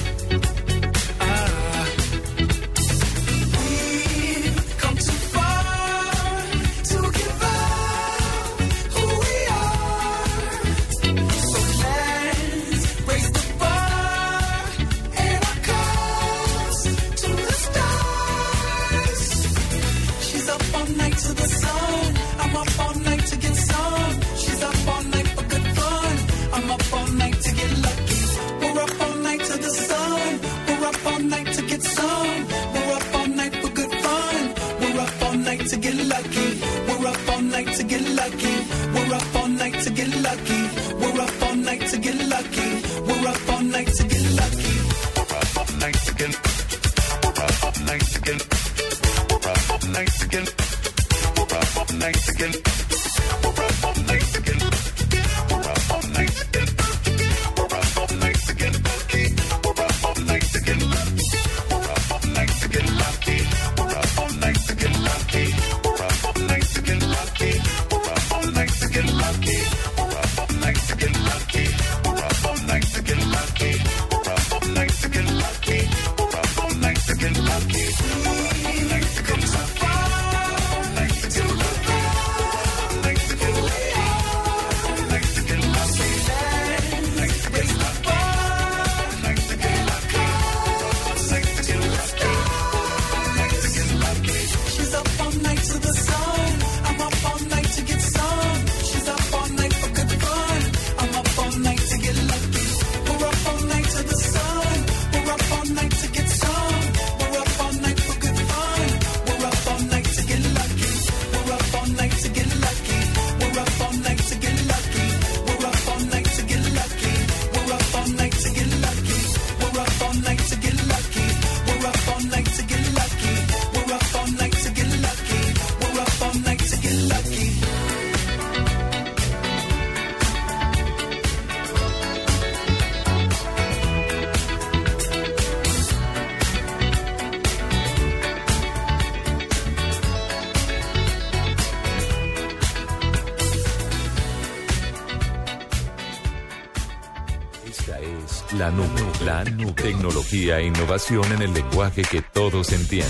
tecnología e innovación en el lenguaje que todos entienden.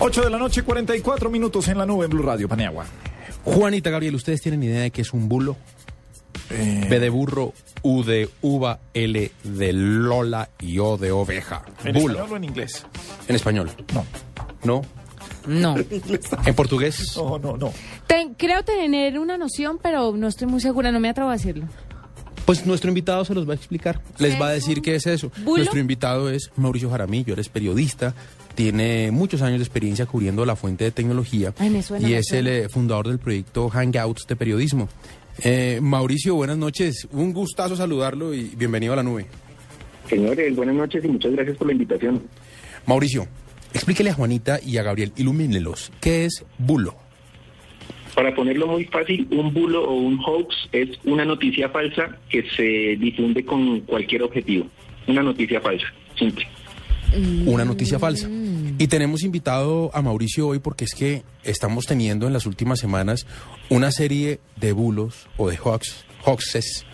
8 de la noche, 44 minutos en la nube en Blue Radio, Paniagua. Juanita Gabriel, ¿ustedes tienen idea de qué es un bulo? Eh. B de burro, U de uva, L de lola y O de oveja. ¿En bulo. español o en inglés? En español. No. ¿No? No. ¿En portugués? No, no, no. Creo tener una noción, pero no estoy muy segura, no me atrevo a decirlo. Pues nuestro invitado se los va a explicar, les va a decir qué es eso. Nuestro invitado es Mauricio Jaramillo, eres periodista, tiene muchos años de experiencia cubriendo la fuente de tecnología y es el eh, fundador del proyecto Hangouts de Periodismo. Eh, Mauricio, buenas noches, un gustazo saludarlo y bienvenido a la nube. Señores, buenas noches y muchas gracias por la invitación. Mauricio, explíquele a Juanita y a Gabriel, ilumínelos, ¿qué es bulo? Para ponerlo muy fácil, un bulo o un hoax es una noticia falsa que se difunde con cualquier objetivo. Una noticia falsa, simple. Mm. Una noticia falsa. Y tenemos invitado a Mauricio hoy porque es que estamos teniendo en las últimas semanas una serie de bulos o de hoax, hoaxes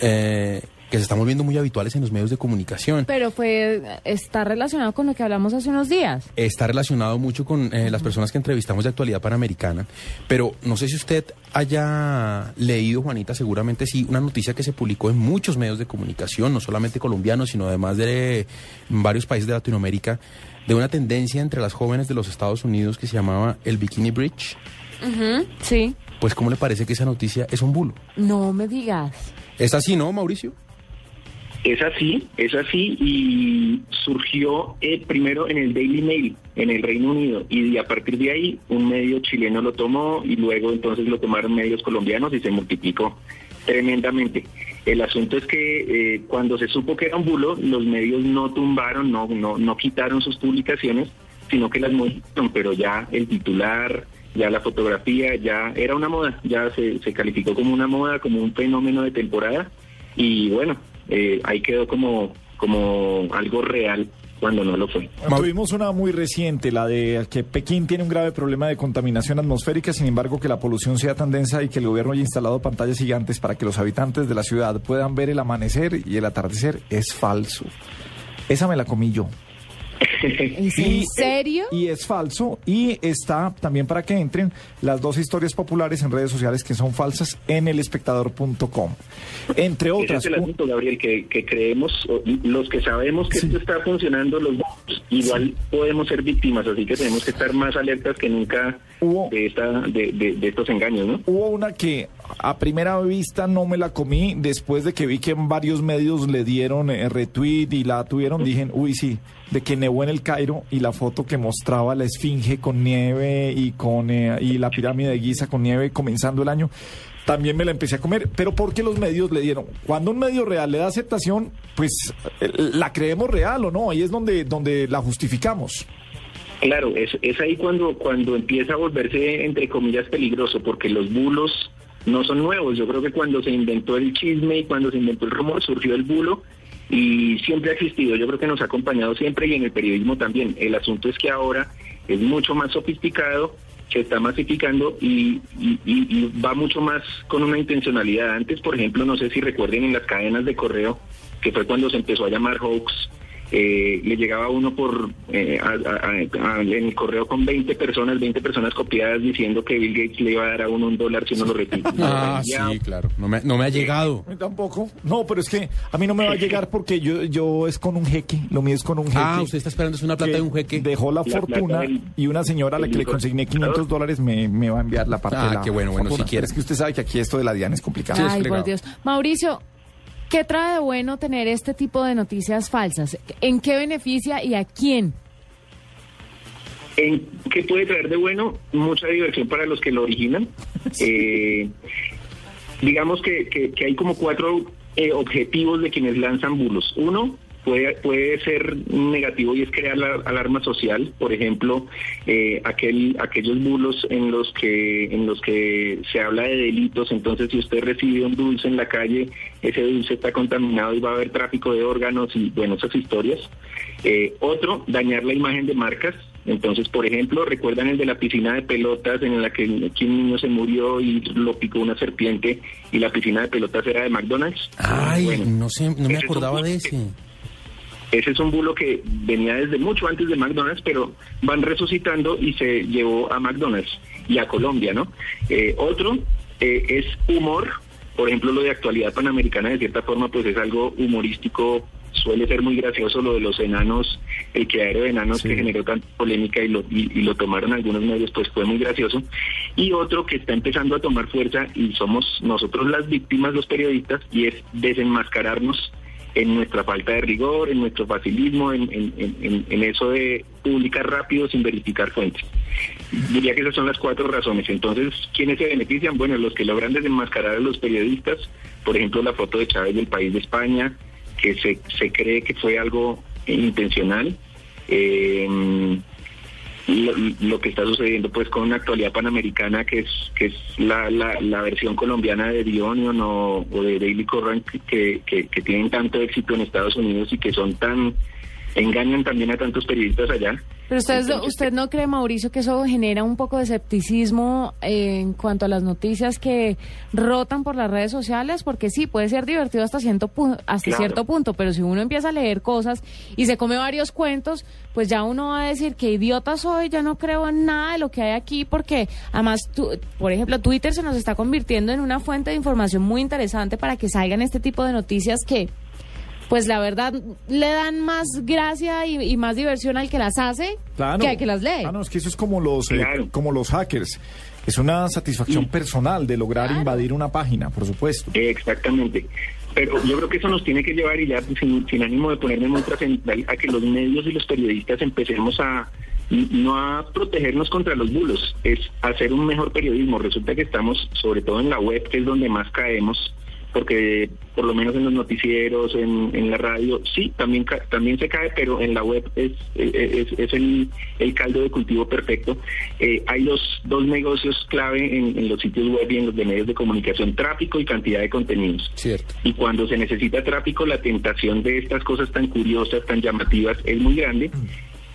eh, que se están volviendo muy habituales en los medios de comunicación. Pero fue, está relacionado con lo que hablamos hace unos días. Está relacionado mucho con eh, las personas que entrevistamos de actualidad panamericana, pero no sé si usted haya leído, Juanita, seguramente sí, una noticia que se publicó en muchos medios de comunicación, no solamente colombianos, sino además de varios países de Latinoamérica, de una tendencia entre las jóvenes de los Estados Unidos que se llamaba el Bikini Bridge. Ujú, Sí. Pues, ¿cómo le parece que esa noticia es un bulo? No me digas. ¿Es así, no, Mauricio? Es así, es así y surgió eh, primero en el Daily Mail en el Reino Unido y a partir de ahí un medio chileno lo tomó y luego entonces lo tomaron medios colombianos y se multiplicó tremendamente. El asunto es que eh, cuando se supo que era un bulo, los medios no tumbaron, no, no, no quitaron sus publicaciones, sino que las modificaron, pero ya el titular, ya la fotografía, ya era una moda, ya se, se calificó como una moda, como un fenómeno de temporada y bueno, eh, ahí quedó como, como algo real cuando no lo fue. Tuvimos una muy reciente, la de que Pekín tiene un grave problema de contaminación atmosférica, sin embargo que la polución sea tan densa y que el gobierno haya instalado pantallas gigantes para que los habitantes de la ciudad puedan ver el amanecer y el atardecer es falso. Esa me la comí yo. ¿Es en serio? Y es falso. Y está también para que entren las dos historias populares en redes sociales que son falsas en elespectador.com. Entre Ese otras. es el asunto, Gabriel, que, que creemos, los que sabemos que esto está funcionando, los igual podemos ser víctimas, así que tenemos que estar más alertas que nunca de, esta, de, de- de estos engaños, ¿no? Hubo una que a primera vista no me la comí, después de que vi que en varios medios le dieron eh, retweet y la tuvieron, dije, uy, sí, de que nevó en el Cairo y la foto que mostraba la esfinge con nieve y con eh, y la pirámide de Giza con nieve comenzando el año. También me la empecé a comer, pero ¿por qué los medios le dieron? Cuando un medio real le da aceptación, pues eh, la creemos real o no, ahí es donde, donde la justificamos. Claro, es, es ahí cuando, cuando empieza a volverse, entre comillas, peligroso, porque los bulos no son nuevos. Yo creo que cuando se inventó el chisme y cuando se inventó el rumor, surgió el bulo y siempre ha existido. Yo creo que nos ha acompañado siempre y en el periodismo también. El asunto es que ahora es mucho más sofisticado, se está masificando y, y- y- y va mucho más con una intencionalidad. Antes, por ejemplo, no sé si recuerden en las cadenas de correo, que fue cuando se empezó a llamar hoax, eh, le llegaba uno por eh, a- a- a- en el correo con 20 personas, 20 personas copiadas diciendo que Bill Gates le iba a dar a uno un dólar si uno lo repite. Ah, sí, claro. No me, no me ha llegado. Tampoco. No, pero es que a mí no me va a llegar porque yo, yo es con un jeque. Lo mío es con un jeque. Ah, usted está esperando es una plata de un jeque. Dejó la, La fortuna del- y una señora a la que le consigné 500 dólares me, me va a enviar la parte Ah, de la qué bueno, bueno, fortuna. si quiere. Es que usted sabe que aquí esto de la DIAN es complicado. Ay, por Dios. Mauricio, ¿qué trae de bueno tener este tipo de noticias falsas? ¿En qué beneficia y a quién? ¿En ¿Qué puede traer de bueno? Mucha diversión para los que lo originan. Eh, digamos que, que- que hay como cuatro eh, objetivos de quienes lanzan bulos. Uno, puede, puede ser negativo y es crear la alarma social. Por ejemplo, eh, aquel, aquellos bulos en los que en los que se habla de delitos. Entonces, si usted recibe un dulce en la calle, ese dulce está contaminado y va a haber tráfico de órganos y bueno, esas historias. Eh, otro, dañar la imagen de marcas. Entonces, por ejemplo, recuerdan el de la piscina de pelotas en la que, que un niño se murió y lo picó una serpiente y la piscina de pelotas era de McDonald's. Ay, Bueno, no sé, no me ese es un acordaba de ese. Ese es un bulo que venía desde mucho antes de McDonald's, pero van resucitando y se llevó a McDonald's y a Colombia, ¿no? Eh, otro eh, es humor, por ejemplo, lo de actualidad panamericana, de cierta forma, pues es algo humorístico, suele ser muy gracioso lo de los enanos, el quedadero de enanos que generó tanta polémica y lo, y, y lo tomaron algunos medios, pues fue muy gracioso. Y otro que está empezando a tomar fuerza y somos nosotros las víctimas, los periodistas, y es desenmascararnos en nuestra falta de rigor, en nuestro facilismo, en, en- en- en- eso de publicar rápido sin verificar fuentes. Diría que esas son las cuatro razones. Entonces, ¿quiénes se benefician? Bueno, los que logran desenmascarar a los periodistas, por ejemplo, la foto de Chávez del país de España, que se, se cree que fue algo intencional. Eh, lo, lo que está sucediendo pues con una actualidad panamericana que es que es la, la, la versión colombiana de The Onion o, de Daily Current que, que, que tienen tanto éxito en Estados Unidos y que son tan engañan también a tantos periodistas allá. Pero usted, Entonces, usted no cree, Mauricio, que eso genera un poco de escepticismo eh, en cuanto a las noticias que rotan por las redes sociales, porque sí, puede ser divertido hasta cierto, pu- hasta Claro. cierto punto, pero si uno empieza a leer cosas y se come varios cuentos, pues ya uno va a decir que idiota soy, ya no creo en nada de lo que hay aquí, porque además, tu- por ejemplo, Twitter se nos está convirtiendo en una fuente de información muy interesante para que salgan este tipo de noticias que pues la verdad le dan más gracia y, y más diversión al que las hace Claro. que al que las lee. Ah, no, es que eso es como los, eh, como los hackers. Es una satisfacción personal de lograr invadir una página, por supuesto. Exactamente. Pero yo creo que eso nos tiene que llevar, y ya pues, sin, sin ánimo de ponerme muy trascendental, a que los medios y los periodistas empecemos a no a protegernos contra los bulos, es hacer un mejor periodismo. Resulta que estamos, sobre todo en la web, que es donde más caemos, porque por lo menos en los noticieros, en, en la radio, sí, también también se cae, pero en la web es, es, es el, el caldo de cultivo perfecto. Eh, hay dos, dos negocios clave en, en los sitios web y en los de medios de comunicación, tráfico y cantidad de contenidos. Cierto. Y cuando se necesita tráfico, la tentación de estas cosas tan curiosas, tan llamativas, es muy grande.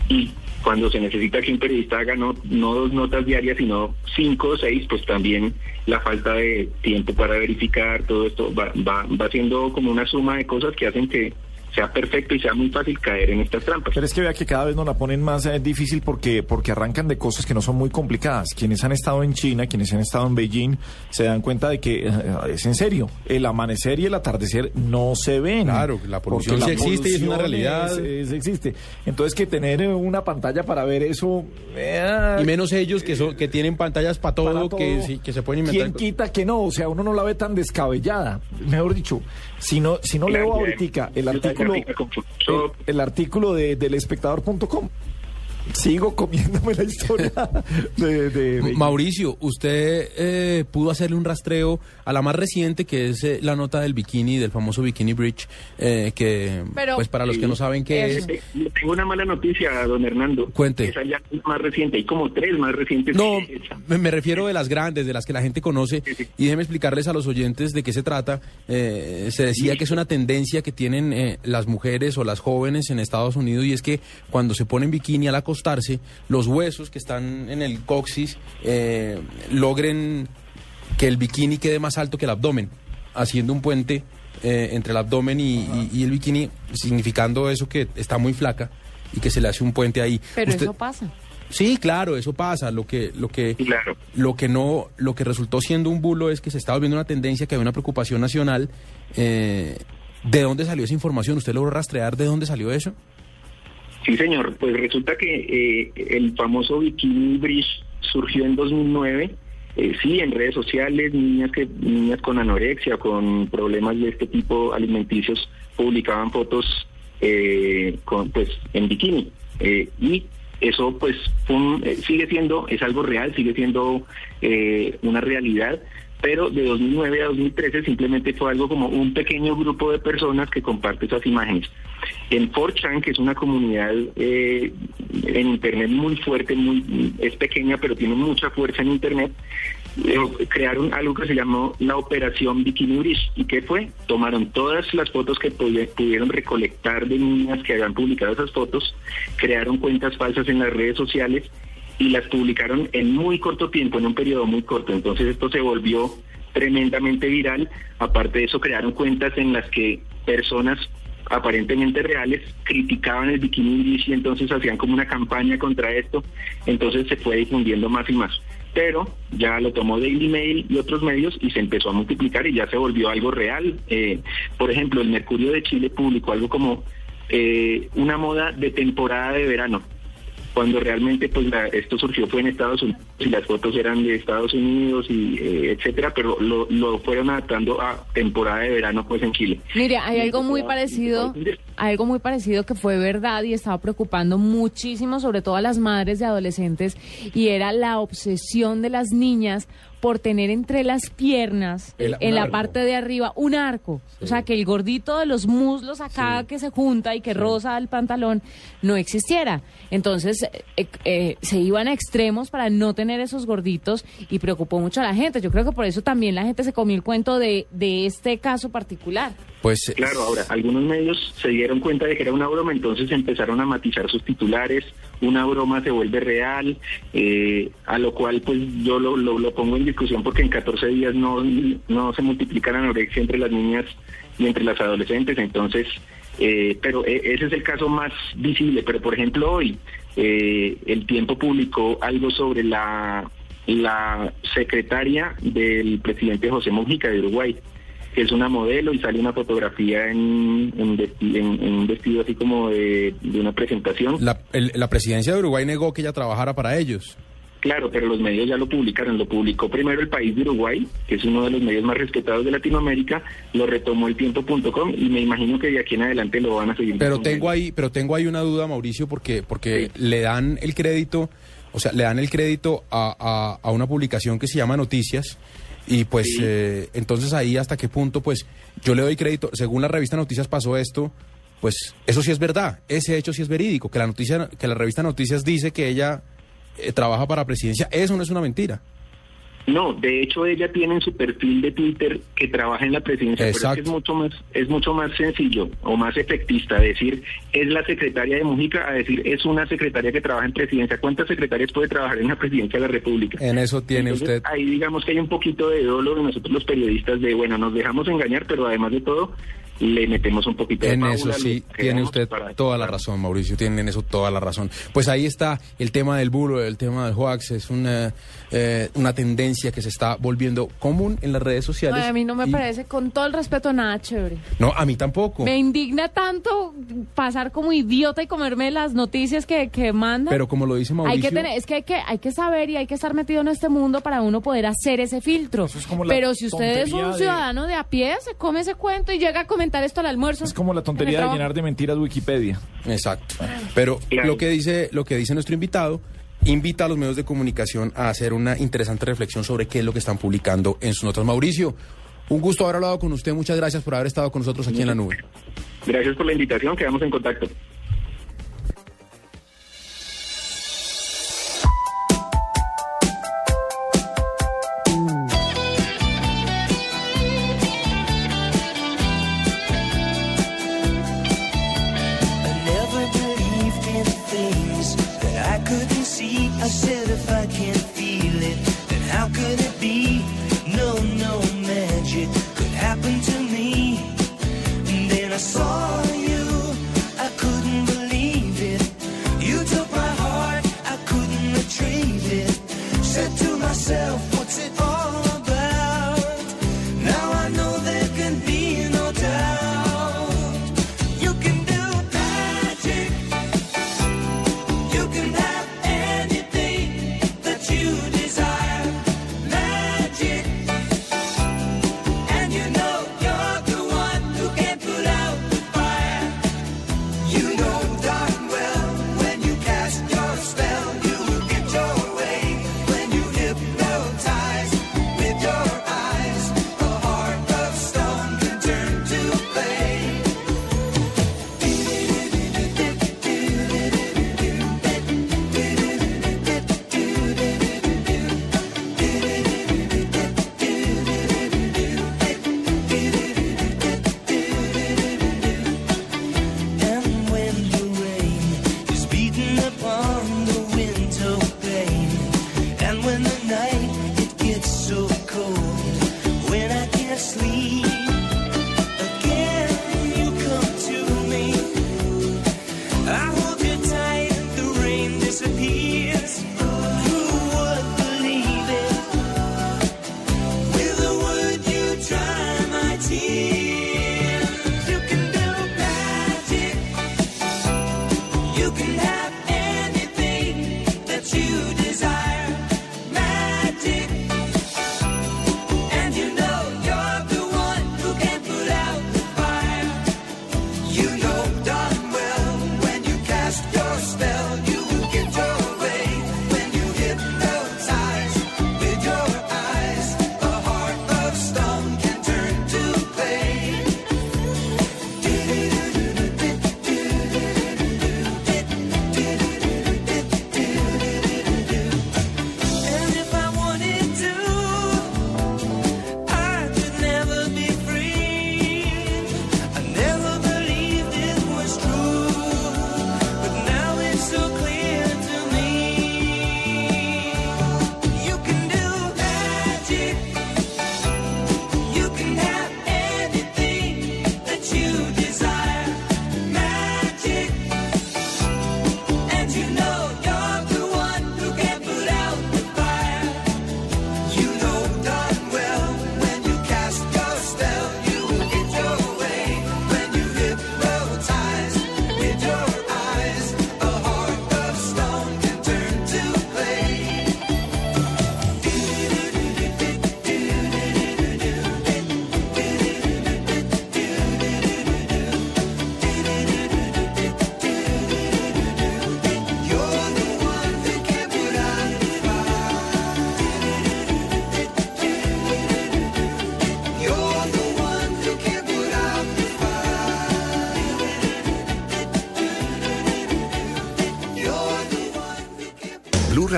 Y cuando se necesita que un periodista haga no, no dos notas diarias, sino cinco o seis, pues también la falta de tiempo para verificar todo esto va, va, va siendo como una suma de cosas que hacen que sea perfecto y sea muy fácil caer en estas trampas. Pero es que vea que cada vez nos la ponen más eh, difícil porque, porque arrancan de cosas que no son muy complicadas. Quienes han estado en China, quienes han estado en Beijing, se dan cuenta de que eh, es en serio. El amanecer y el atardecer no se ven. Claro, la polución Porque sí existe y es una realidad. es- es- existe. Entonces que tener eh, una pantalla para ver eso... eh, Y menos ellos que son que tienen pantallas para todo, para que, sí, que se pueden inventar. ¿Quién quita que no? O sea, uno no la ve tan descabellada. Mejor dicho, si no, si no leo ahorita el la artículo, el, artículo de, del espectador.com, sigo comiéndome la historia de... de- de- Mauricio, usted eh, pudo hacerle un rastreo a la más reciente, que es eh, la nota del bikini, del famoso Bikini Bridge, eh, que, Pero- pues para los que no saben qué es... Eh, Tengo una mala noticia, don Hernando. Cuente. Esa ya es más reciente, hay como tres más recientes. No, me, me refiero de las grandes, de las que la gente conoce. Y déjeme explicarles a los oyentes de qué se trata. Eh, se decía que es una tendencia que tienen eh, las mujeres o las jóvenes en Estados Unidos y es que cuando se ponen bikini al acostarse, los huesos que están en el coxis eh, logren que el bikini quede más alto que el abdomen, haciendo un puente eh, entre el abdomen y, y- y el bikini, significando eso que está muy flaca y que se le hace un puente ahí. Pero Usted- eso pasa. Sí, claro, eso pasa. Lo que, lo que, lo que no, lo que resultó siendo un bulo es que se está volviendo una tendencia, que hay una preocupación nacional. Eh, ¿De dónde salió esa información? ¿Usted logró rastrear de dónde salió eso? Sí, señor. Pues resulta que eh, el famoso Bikini Bridge surgió en 2009. Eh, sí, en redes sociales, niñas que niñas con anorexia, con problemas de este tipo alimenticios, publicaban fotos eh, con, pues, en bikini. Y eso, pues, sigue siendo, es algo real, sigue siendo una realidad. Pero de 2009 a 2013 simplemente fue algo como un pequeño grupo de personas que comparte esas imágenes. En 4chan, que es una comunidad eh, en Internet muy fuerte, muy es pequeña, pero tiene mucha fuerza en Internet, eh, crearon algo que se llamó la Operación Bikini Bridge. ¿Y qué fue? Tomaron todas las fotos que pudi- pudieron recolectar de niñas que habían publicado esas fotos, crearon cuentas falsas en las redes sociales y las publicaron en muy corto tiempo, en un periodo muy corto. Entonces esto se volvió tremendamente viral. Aparte de eso, crearon cuentas en las que personas aparentemente reales criticaban el bikini Bridge y entonces hacían como una campaña contra esto. Entonces se fue difundiendo más y más. Pero ya lo tomó Daily Mail y otros medios y se empezó a multiplicar y ya se volvió algo real. Eh, por ejemplo, el Mercurio de Chile publicó algo como eh, una moda de temporada de verano cuando realmente pues la- esto surgió fue en Estados Unidos y las fotos eran de Estados Unidos y eh, etcétera pero lo, lo fueron adaptando a temporada de verano pues en Chile. Mire, hay algo muy parecido, hay algo muy parecido que fue verdad y estaba preocupando muchísimo, sobre todo a las madres de adolescentes, y era la obsesión de las niñas por tener entre las piernas, El- en la arco. parte de arriba, un arco. O sea, que el gordito de los muslos acá que se junta y que roza el pantalón no existiera. Entonces, eh, eh, se iban a extremos para no tener esos gorditos y preocupó mucho a la gente. Yo creo que por eso también la gente se comió el cuento de, de este caso particular. Pues Claro, ahora, algunos medios se dieron cuenta de que era una broma, entonces empezaron a matizar sus titulares, una broma se vuelve real, eh, a lo cual pues yo lo, lo, pongo en discusión porque en 14 días no, no se multiplica la anorexia entre las niñas y entre las adolescentes, entonces, eh, pero eh, ese es el caso más visible, pero por ejemplo hoy eh, el tiempo publicó algo sobre la, la secretaria del presidente José Mujica de Uruguay, que es una modelo y sale una fotografía en, en, en- en un vestido así como de, de una presentación. la, el- la presidencia de Uruguay negó que ella trabajara para ellos. Claro, pero los medios ya lo publicaron. Lo publicó primero el país de Uruguay, que es uno de los medios más respetados de Latinoamérica, lo retomó el tiempo.com y me imagino que de aquí en adelante lo van a seguir. Pero tengo ahí, pero tengo ahí una duda, Mauricio, porque, porque le dan el crédito, o sea, le dan el crédito a, a- a una publicación que se llama Noticias. Y pues eh, entonces ahí hasta qué punto, pues yo le doy crédito, según la revista Noticias pasó esto, pues eso sí es verdad, ese hecho sí es verídico, que la noticia, que la revista Noticias dice que ella eh, trabaja para presidencia, eso no es una mentira. No, de hecho ella tiene en su perfil de Twitter que trabaja en la presidencia, pero es, que Exacto. es mucho más es mucho más sencillo o más efectista decir es la secretaria de Mujica a decir es una secretaria que trabaja en presidencia. ¿Cuántas secretarias puede trabajar en la presidencia de la República? En eso tiene Entonces, usted Ahí digamos que hay un poquito de dolo de nosotros los periodistas de, bueno, nos dejamos engañar, pero además de todo, le metemos un poquito de En eso sí, tiene usted para- toda la razón, Mauricio, tiene en eso toda la razón. Pues ahí está el tema del bulo, el tema del hoax, es una, eh, una tendencia que se está volviendo común en las redes sociales. A mí no me y- parece, con todo el respeto, nada chévere. No, a mí tampoco. Me indigna tanto pasar como idiota y comerme las noticias que, que mandan. Pero como lo dice Mauricio... Hay que tener, es que hay que hay que saber y hay que estar metido en este mundo para uno poder hacer ese filtro. como la Pero si usted es un de- ciudadano de a pie, se come ese cuento y llega a comentar esto al almuerzo. Es como la tontería de llenar de mentiras Wikipedia. Exacto. Pero lo que dice lo que dice nuestro invitado invita a los medios de comunicación a hacer una interesante reflexión sobre qué es lo que están publicando en sus notas. Mauricio, un gusto haber hablado con usted. Muchas gracias por haber estado con nosotros aquí en la nube. Gracias por la invitación, quedamos en contacto. I said if I can't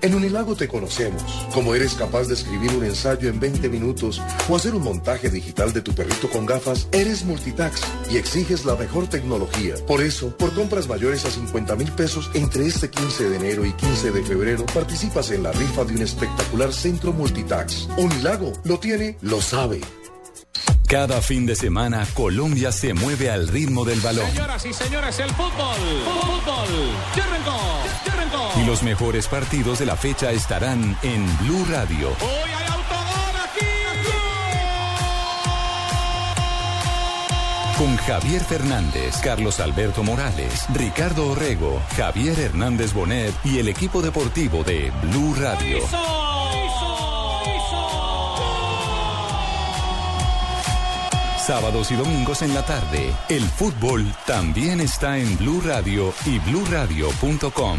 En Unilago te conocemos, como eres capaz de escribir un ensayo en 20 minutos o hacer un montaje digital de tu perrito con gafas, eres multitax y exiges la mejor tecnología. Por eso, por compras mayores a 50 mil pesos entre este 15 de enero y 15 de febrero, participas en la rifa de un espectacular centro multitax. Unilago lo tiene, lo sabe. Cada fin de semana, Colombia se mueve al ritmo del balón. Señoras y señores, el fútbol. Fútbol. Ya arrancó. Y los mejores partidos de la fecha estarán en Blue Radio. Hoy hay autogol aquí. Con Javier Fernández, Carlos Alberto Morales, Ricardo Orrego, Javier Hernández Bonet y el equipo deportivo de Blue Radio. Sábados y domingos en la tarde, el fútbol también está en Blue Radio y bluradio.com.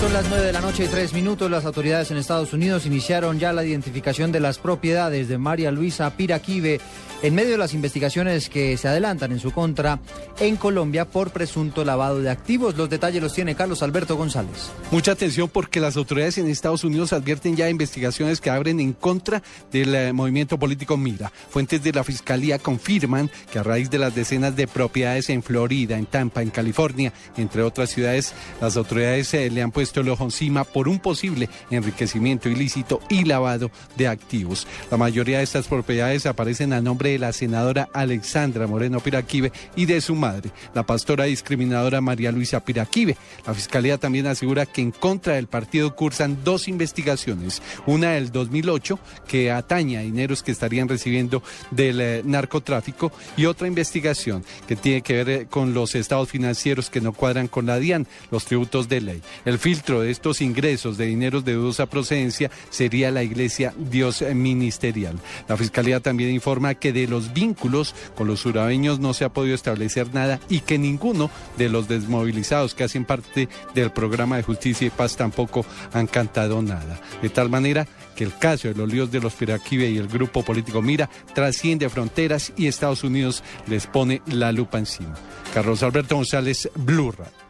Son las 9 de la noche y 3 minutos. Las autoridades en Estados Unidos iniciaron ya la identificación de las propiedades de María Luisa Piraquive en medio de las investigaciones que se adelantan en su contra en Colombia por presunto lavado de activos. Los detalles los tiene Carlos Alberto González. Mucha atención porque las autoridades en Estados Unidos advierten ya investigaciones que abren en contra del eh, movimiento político Mira. Fuentes de la Fiscalía confirman que a raíz de las decenas de propiedades en Florida, en Tampa, en California, entre otras ciudades, las autoridades eh, le han puesto el ojo encima por un posible enriquecimiento ilícito y lavado de activos. La mayoría de estas propiedades aparecen a nombre de la senadora Alexandra Moreno Piraquive y de su madre, la pastora discriminadora María Luisa Piraquive. La Fiscalía también asegura que en contra del partido cursan dos investigaciones, una del 2008 que atañe a dineros que estarían recibiendo del eh, narcotráfico y otra investigación que tiene que ver eh, con los estados financieros que no cuadran con la DIAN, los tributos de ley. El filtro de estos ingresos de dineros de dudosa procedencia sería la Iglesia Dios Ministerial. La Fiscalía también informa que de los vínculos con los urabeños no se ha podido establecer nada y que ninguno de los desmovilizados que hacen parte del programa de justicia y paz tampoco han cantado nada. De tal manera que el caso de los líos de los Piraquive y el grupo político Mira trasciende fronteras y Estados Unidos les pone la lupa encima. Carlos Alberto González, Blue Radio.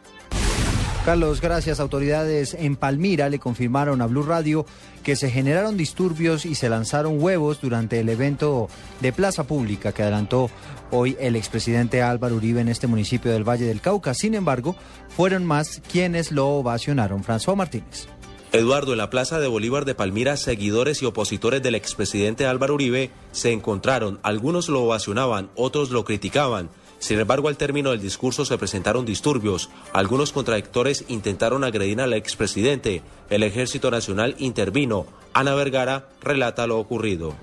Carlos, gracias. Autoridades en Palmira le confirmaron a Blue Radio que se generaron disturbios y se lanzaron huevos durante el evento de Plaza Pública que adelantó hoy el expresidente Álvaro Uribe en este municipio del Valle del Cauca. Sin embargo, fueron más quienes lo ovacionaron. François Martínez. Eduardo, en la Plaza de Bolívar de Palmira, seguidores y opositores del expresidente Álvaro Uribe se encontraron. Algunos lo ovacionaban, otros lo criticaban. Sin embargo, al término del discurso se presentaron disturbios. Algunos contradictores intentaron agredir al expresidente. El Ejército Nacional intervino. Ana Vergara relata lo ocurrido.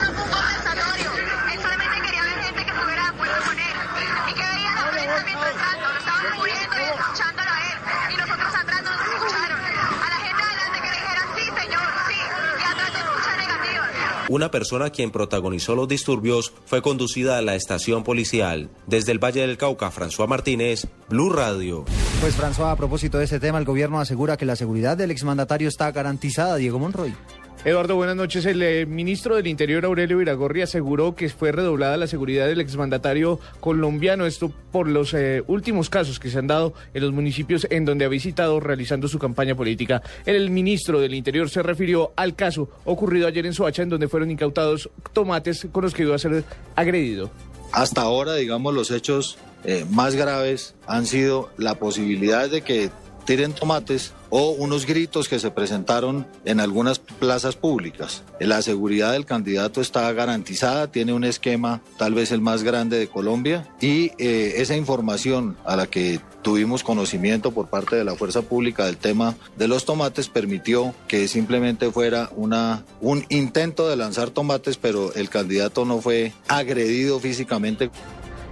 Una persona quien protagonizó los disturbios fue conducida a la estación policial. Desde el Valle del Cauca, François Martínez, Blue Radio. Pues François, a propósito de ese tema, el gobierno asegura que la seguridad del exmandatario está garantizada. Diego Monroy. Eduardo, buenas noches. El eh, ministro del Interior, Aurelio Iragorri, aseguró que fue redoblada la seguridad del exmandatario colombiano. Esto por los eh, últimos casos que se han dado en los municipios en donde ha visitado realizando su campaña política. El ministro del Interior se refirió al caso ocurrido ayer en Soacha, en donde fueron incautados tomates con los que iba a ser agredido. Hasta ahora, digamos, los hechos eh, más graves han sido la posibilidad de que tiren tomates o unos gritos que se presentaron en algunas plazas públicas. La seguridad del candidato está garantizada, tiene un esquema tal vez el más grande de Colombia y eh, esa información a la que tuvimos conocimiento por parte de la fuerza pública del tema de los tomates permitió que simplemente fuera una, un intento de lanzar tomates, pero el candidato no fue agredido físicamente.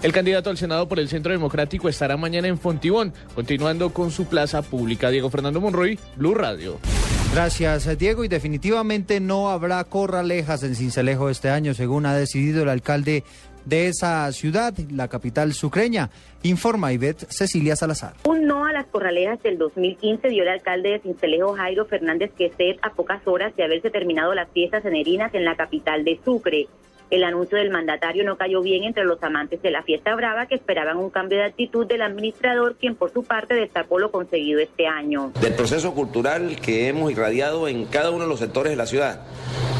El candidato al Senado por el Centro Democrático estará mañana en Fontibón, continuando con su plaza pública. Diego Fernando Monroy, Blue Radio. Gracias, Diego. Y definitivamente no habrá corralejas en Cincelejo este año, según ha decidido el alcalde de esa ciudad, la capital sucreña. Informa Ivette Cecilia Salazar. Un no a las corralejas del 2015 dio el alcalde de Cincelejo, Jairo Fernández Queset, a pocas horas de haberse terminado las fiestas enerinas en la capital de Sucre. El anuncio del mandatario no cayó bien entre los amantes de la fiesta brava que esperaban un cambio de actitud del administrador, quien por su parte destacó lo conseguido este año. del proceso cultural que hemos irradiado en cada uno de los sectores de la ciudad,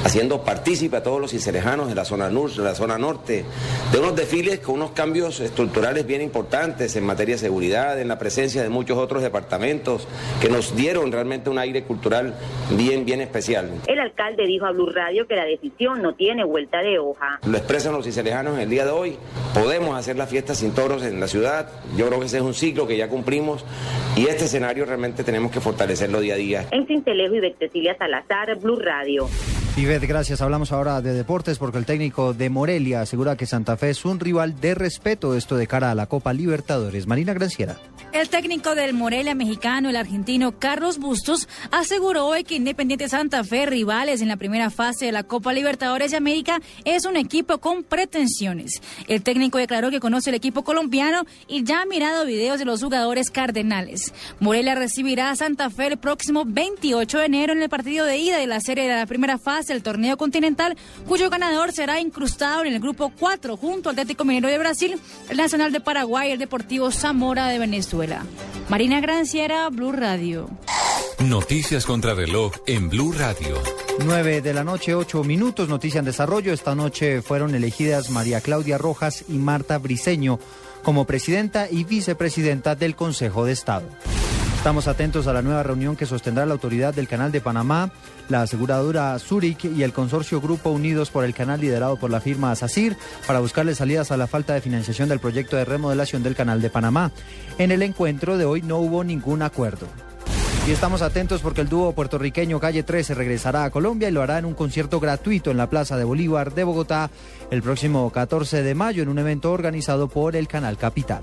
haciendo partícipe a todos los cincelejanos de la zona sur, de la zona norte, de unos desfiles con unos cambios estructurales bien importantes en materia de seguridad, en la presencia de muchos otros departamentos que nos dieron realmente un aire cultural bien, bien especial. El alcalde dijo a Blue Radio que la decisión no tiene vuelta de hoja. Lo expresan los cincelejanos en el día de hoy. Podemos hacer la fiesta sin toros en la ciudad. Yo creo que ese es un ciclo que ya cumplimos y este escenario realmente tenemos que fortalecerlo día a día. En Cincelejo y Salazar, Blue Radio. Ivette, gracias. Hablamos ahora de deportes porque el técnico de Morelia asegura que Santa Fe es un rival de respeto, esto de cara a la Copa Libertadores. Marina Granciera. El técnico del Morelia mexicano, el argentino Carlos Bustos, aseguró hoy que Independiente Santa Fe, rivales en la primera fase de la Copa Libertadores de América, es un equipo con pretensiones. El técnico declaró que conoce el equipo colombiano y ya ha mirado videos de los jugadores cardenales. Morelia recibirá a Santa Fe el próximo 28 de enero en el partido de ida de la serie de la primera fase del torneo continental, cuyo ganador será incrustado en el grupo 4 junto al Atlético Minero de Brasil, el Nacional de Paraguay y el Deportivo Zamora de Venezuela. Marina Granciera, Blue Radio. Noticias contra reloj en Blue Radio. 9 de la noche, 8 minutos, noticia en desarrollo. Esta noche fueron elegidas María Claudia Rojas y Marta Briceño como presidenta y vicepresidenta del Consejo de Estado. Estamos atentos a la nueva reunión que sostendrá la autoridad del Canal de Panamá, la aseguradora Zurich y el consorcio Grupo Unidos por el Canal liderado por la firma SACIR para buscarle salidas a la falta de financiación del proyecto de remodelación del Canal de Panamá. En el encuentro de hoy no hubo ningún acuerdo. Y estamos atentos porque el dúo puertorriqueño Calle 13 regresará a Colombia y lo hará en un concierto gratuito en la Plaza de Bolívar de Bogotá el próximo 14 de mayo en un evento organizado por el Canal Capital.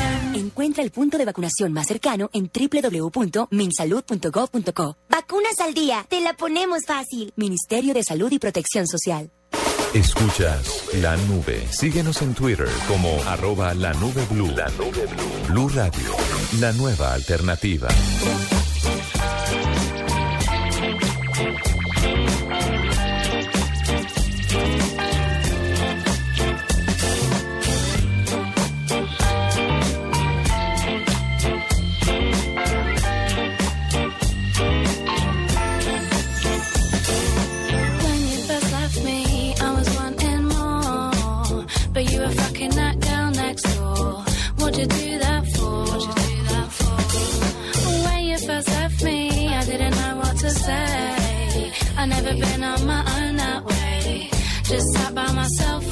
Encuentra el punto de vacunación más cercano en www.minsalud.gov.co. Vacunas al día, te la ponemos fácil. Ministerio de Salud y Protección Social. Escuchas la nube. Síguenos en Twitter como arroba la nube blue. La nube blue. Blue Radio, la nueva alternativa. Say. I never been on my own that way. Just sat by myself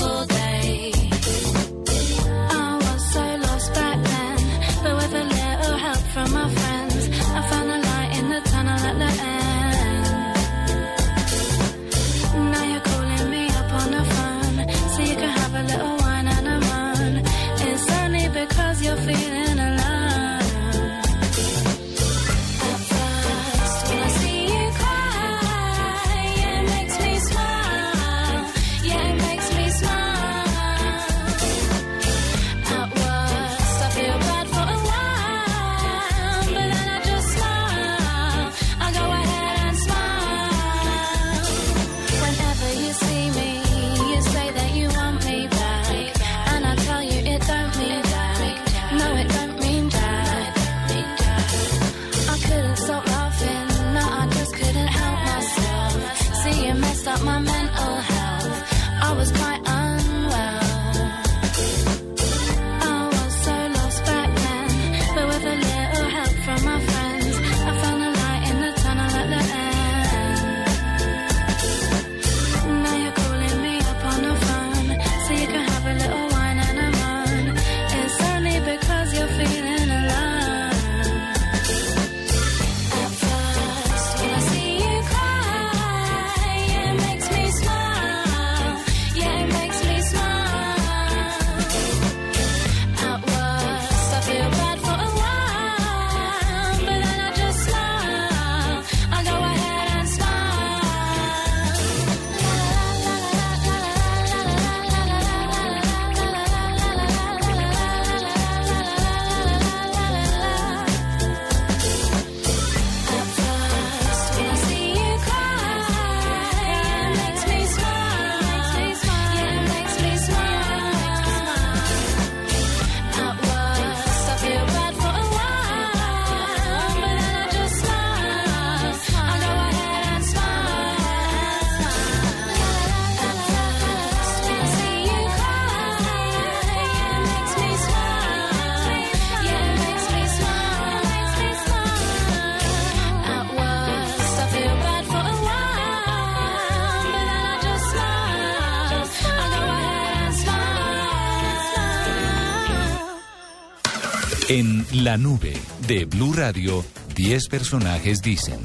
la nube de Blue Radio, 10 personajes dicen.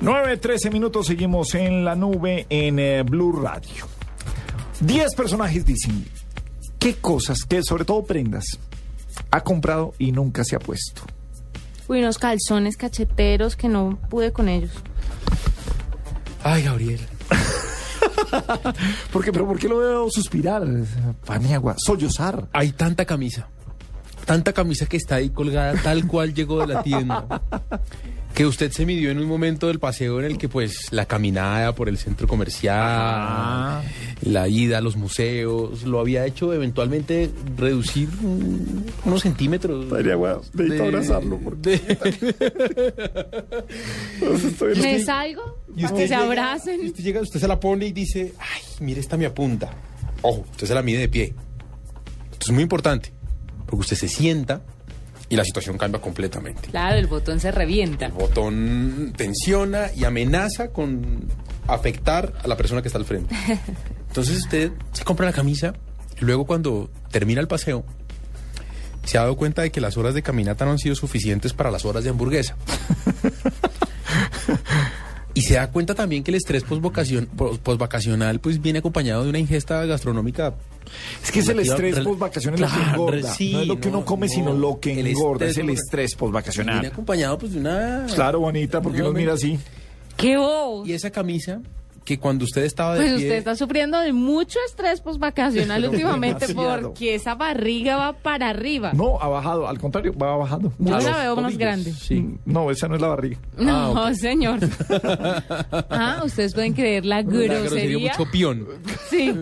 9, 13 minutos, seguimos en la nube en eh, Blue Radio. 10 personajes dicen qué cosas, que sobre todo prendas, ha comprado y nunca se ha puesto. Uy, unos calzones cacheteros que no pude con ellos. Ay, Gabriel. ¿Por qué? ¿Pero por qué lo veo suspirar? Paniagua, sollozar. Hay tanta camisa. Tanta camisa que está ahí colgada tal cual llegó de la tienda. Que usted se midió en un momento del paseo en el que pues la caminada por el centro comercial, Ah. la ida a los museos, lo había hecho eventualmente reducir unos centímetros. necesito abrazarlo, ¿Me salgo? Y usted que se llega- abracen. y usted llega, usted se la pone y dice, ay, mire, esta me apunta. Ojo, usted se la mide de pie. Esto es muy importante, porque usted se sienta y la situación cambia completamente. Claro, el botón se revienta. El botón tensiona y amenaza con afectar a la persona que está al frente. Entonces usted se compra la camisa y luego cuando termina el paseo se ha dado cuenta de que las horas de caminata no han sido suficientes para las horas de hamburguesa. Y se da cuenta también que el estrés postvacacion- pos- postvacacional pues viene acompañado de una ingesta gastronómica. Es que es el estrés rel- postvacacional lo que Claro, engorda. sí, no es lo que uno come, sino lo que engorda. Es el estrés- estrés Viene acompañado pues de una... Claro, bonita, porque nos mira así. ¡Qué bobo! Y esa camisa que cuando usted estaba de Pues pie... usted está sufriendo de mucho estrés postvacacional últimamente demasiado. porque esa barriga va para arriba. No, ha bajado, al contrario, va bajando. Yo A la veo más tobillos. grande. Sí. No, esa no es la barriga. No, señor. ah, ustedes pueden creer la grosería grosería. mucho pión. Sí.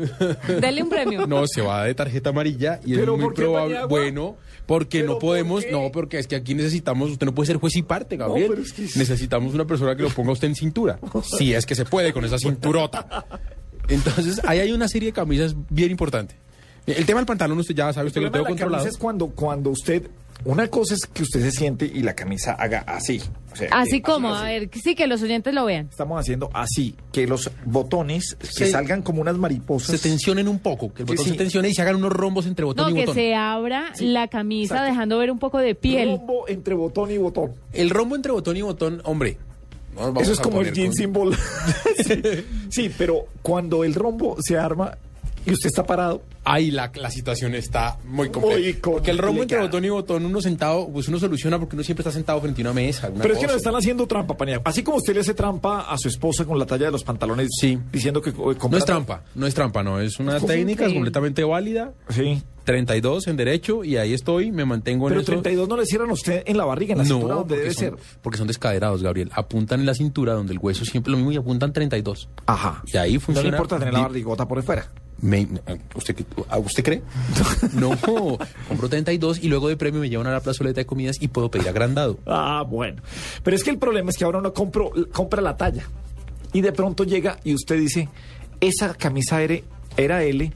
Dele un premio. No, se va de tarjeta amarilla y ¿Pero es muy probable. Bueno, porque ¿Pero no podemos, por no, porque es que aquí necesitamos, usted no puede ser juez y parte, Gabriel. pero es que- Necesitamos una persona que lo ponga a usted en cintura. Si es que se puede con esa cinturota. Entonces, ahí hay una serie de camisas bien importante. El tema del pantalón, usted ya sabe, usted El lo tengo controlado. es cuando, cuando usted... Una cosa es que usted se siente y la camisa haga así. O sea, Así eh, como, así. a ver, sí, que los oyentes lo vean. Estamos haciendo así, que los botones que Se- salgan como unas mariposas. Se tensionen un poco, que el Que botón sí. se tensione y se hagan unos rombos entre botón No, y que botón. se abra la camisa exacto. dejando ver un poco de piel. Rombo entre botón y botón. El rombo entre botón y botón, hombre. no Eso es como el jean con- symbol. sí, sí, pero cuando el rombo se arma y usted está parado, Ahí la, la situación está muy compleja. Muy porque el rombo entre botón y botón, uno sentado, pues uno soluciona porque uno siempre está sentado frente a una mesa. Pero es que nos están haciendo trampa, Paniagua. Así como usted le hace trampa a su esposa con la talla de los pantalones, Sí. diciendo que eh, No es trampa, no es trampa, no. Es una Es técnica completamente válida. Sí. 32 en derecho y ahí estoy, me mantengo en Pero eso. 32 no le cierran a usted en la barriga, en la cintura, No, donde porque debe son, ser. porque son descaderados, Gabriel. Apuntan en la cintura, donde el hueso siempre lo mismo y apuntan 32. Ajá. Y ahí No funciona. le importa tener la barrigota por fuera. Me- ¿usted, ¿a ¿Usted cree? No, compro 32 y luego de premio me llevan a la plazoleta de comidas y puedo pedir agrandado. Ah, bueno. Pero es que el problema es que ahora uno compro, compra la talla y de pronto llega y usted dice, esa camisa era, era L,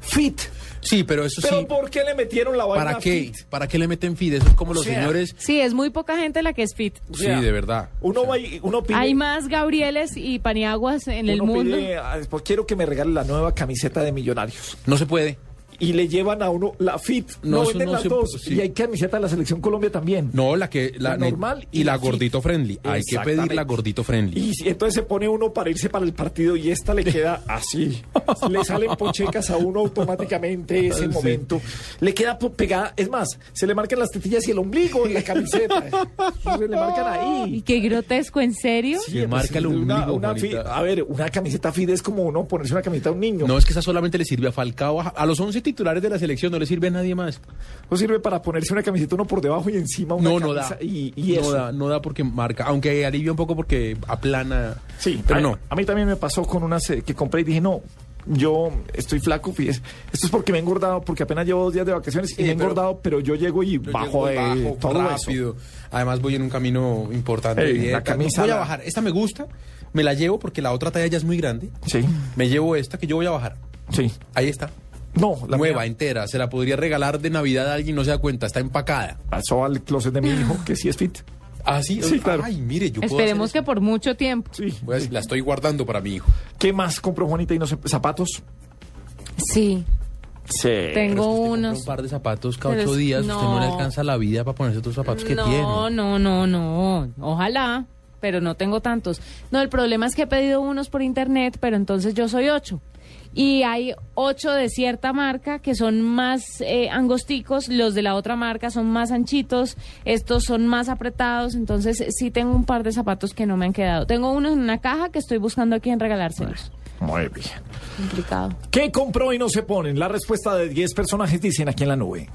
fit. Sí, pero eso ¿Pero sí. por qué le metieron la vaina ¿Para qué? fit? ¿Para qué le meten feed? Eso es como O los sea, señores. Sí, es muy poca gente la que es fit. O sea, sí, de verdad. Uno va y uno pide... Hay más Gabrieles y Paniaguas en el mundo. pide, ah, pues quiero que me regale la nueva camiseta de millonarios. No se puede. Y le llevan a uno la fit. No, venden no las se- dos. sí. Y hay camiseta de la selección Colombia también. No, la que la, La normal y, y la gordito friendly. Hay que pedir la gordito friendly. Y si- entonces se pone uno para irse para el partido y esta le queda así. le salen pochecas a uno automáticamente ese Sí. momento. Le queda pegada. Es más, se le marcan las tetillas y el ombligo en la camiseta. se le marcan Y ahí. qué grotesco, ¿en serio? Sí, Le marca el ombligo, una. A ver, una camiseta fit es como uno ponerse una camiseta a un niño. No es que esa solamente le sirve a Falcao. A a los 11 titulares de la selección no le sirve a nadie más. No sirve para ponerse una camiseta uno por debajo y encima una No, no camisa da. Y, y no eso. da, no da porque marca. Aunque alivia un poco porque aplana. Sí, pero a, no. A mí también me pasó con unas eh, que compré y dije, no, yo estoy flaco. Esto es porque me he engordado, porque apenas llevo dos días de vacaciones Sí, y me he engordado, pero yo llego y Yo bajo, llego eh, bajo todo rápido. Además voy en un camino importante. Ey, de la camisa voy a bajar. Esta me gusta. Me la llevo porque la otra talla ya es muy grande. eso. Sí, Me llevo esta que yo voy a bajar. sí. Ahí está. No, la Nueva, mía entera. Se la podría regalar de Navidad a alguien, no se da cuenta. Está empacada. pasó al closet de mi hijo, que sí es fit. Ah, sí. Sí, claro. Ay, mire, yo Esperemos que por mucho tiempo. Sí. la estoy guardando para mi hijo. ¿Qué más compró Juanita y no sé, zapatos? Sí. Sí. Tengo Un unos. par de zapatos cada ocho días, usted no le no. alcanza la vida para ponerse otros zapatos que no, tiene. no, no, no. Ojalá, pero no tengo tantos. No, el problema es que he pedido unos por internet, pero entonces yo soy ocho. Y hay ocho de cierta marca que son más eh, angosticos, los de la otra marca son más anchitos, estos son más apretados, entonces sí tengo un par de zapatos que no me han quedado. Tengo unos en una caja que estoy buscando a quién regalárselos. Muy bien. Complicado. ¿Qué compró y no se ponen? La respuesta de 10 personajes dicen aquí en la nube.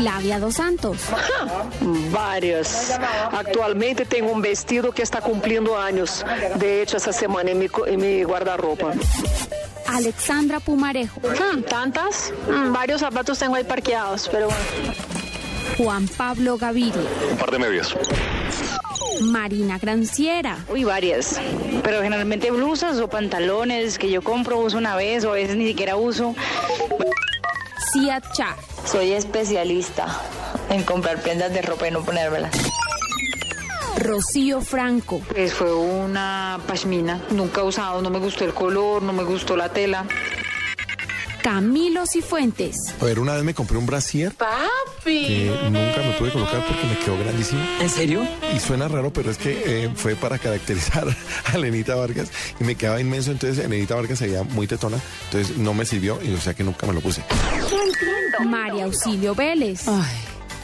Flavia Dos Santos. Várias. Actualmente tenho um vestido que está cumprindo anos. De hecho, essa semana em mi, em mi guarda-roupa. Alexandra Pumarejo. Hmm, tantas. Hmm, varios zapatos tengo ahí parqueados, pero bueno. Juan Pablo Gaviria. Un par de medias. Marina Granciera. Uy, varias. Pero generalmente blusas o pantalones que yo compro, uso una vez o a veces ni siquiera uso. Char. Soy especialista en comprar prendas de ropa y no ponérmelas. Rocío Franco. Pues fue una pashmina, nunca he usado, no me gustó el color, no me gustó la tela. Camilo Cifuentes. A ver, una vez me compré un brasier que nunca me pude colocar porque me quedó grandísimo. ¿En serio? Y suena raro, pero es que eh, fue para caracterizar a Lenita Vargas y me quedaba inmenso. Entonces, Lenita Vargas se veía muy tetona, entonces no me sirvió y o sea que nunca me lo puse. María Auxilio Vélez. Ay,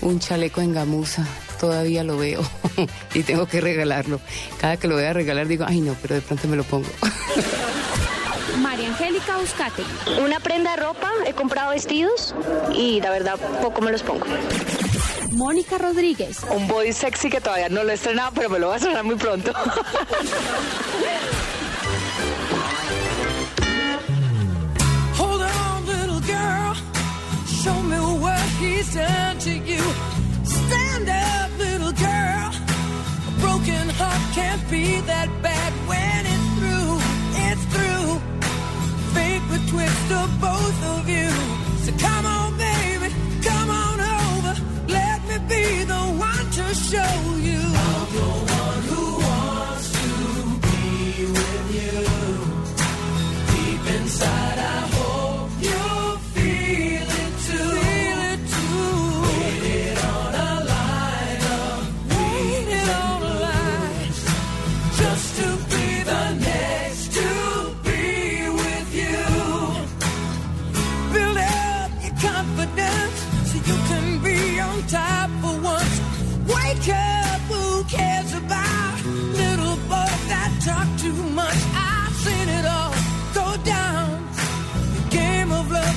un chaleco en gamuza. Todavía lo veo y tengo que regalarlo. Cada que lo voy a regalar digo, ay no, pero de pronto me lo pongo. María Angélica Uscate. Una prenda de ropa, he comprado vestidos y la verdad poco me los pongo. Mónica Rodríguez. Un body sexy que todavía no lo he estrenado, pero me lo va a estrenar muy pronto. he's done to you. Stand up, little girl. A broken heart can't be that bad when it's through. It's through. Fate twist of both of you. So come on, baby. Come on over. Let me be the one to show you. I'm the one who wants to be with you. Deep inside, I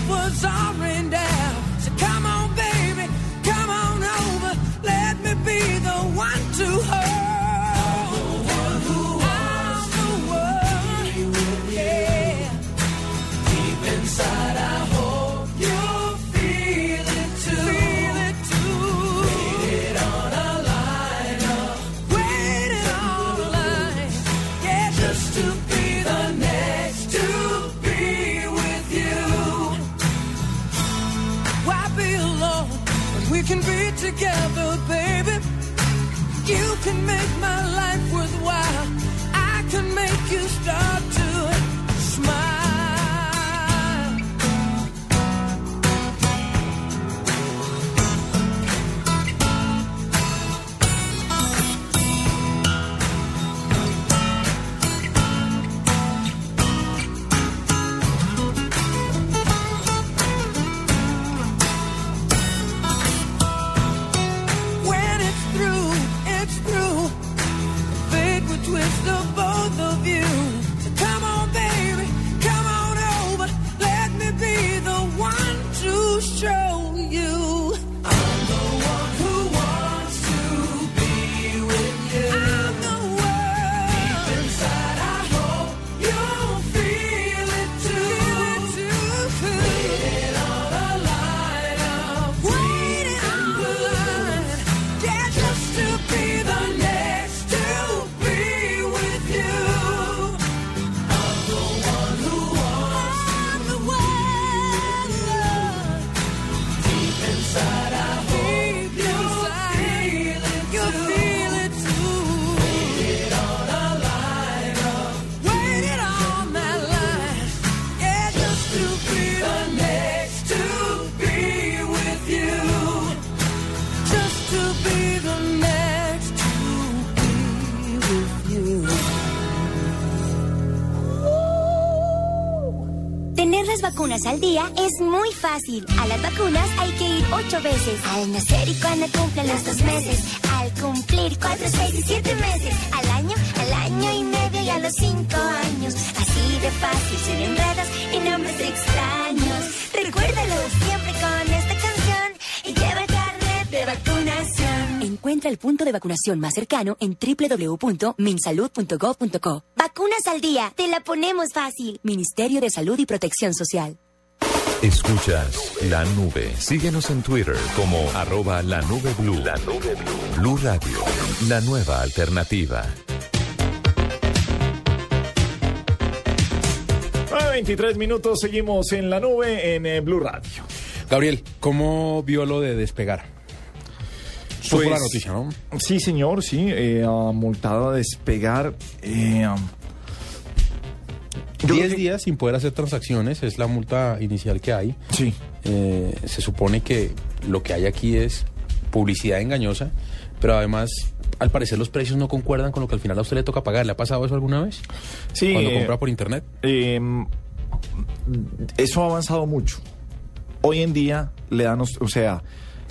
was on. A las vacunas hay que ir ocho veces. Al nacer y cuando cumplen los dos meses. Al cumplir cuatro, seis y siete meses. Al año, al año y medio y a los cinco años. Así de fácil, sin enredos y nombres extraños. Recuérdalo siempre con esta canción y lleva el carnet de vacunación. Encuentra el punto de vacunación más cercano en www.minsalud.gov.co. Vacunas al día, te la ponemos fácil. Ministerio de Salud y Protección Social. Escuchas la nube. Síguenos en Twitter como arroba la nube blue. La nube blue. Blue Radio, la nueva alternativa. 23 minutos, seguimos en la nube en eh, Blue Radio. Gabriel, ¿cómo vio lo de despegar? Supo Pues, la noticia, ¿no? Sí, señor, sí. Eh, ah, multado a despegar. eh, 10 días sin poder hacer transacciones es la multa inicial que hay. Sí. Eh, se supone que lo que hay aquí es publicidad engañosa, pero además, al parecer, los precios no concuerdan con lo que al final a usted le toca pagar. ¿Le ha pasado eso alguna vez? Sí. Cuando eh, compra por internet. eh, eso ha avanzado mucho. Hoy en día le dan, o sea,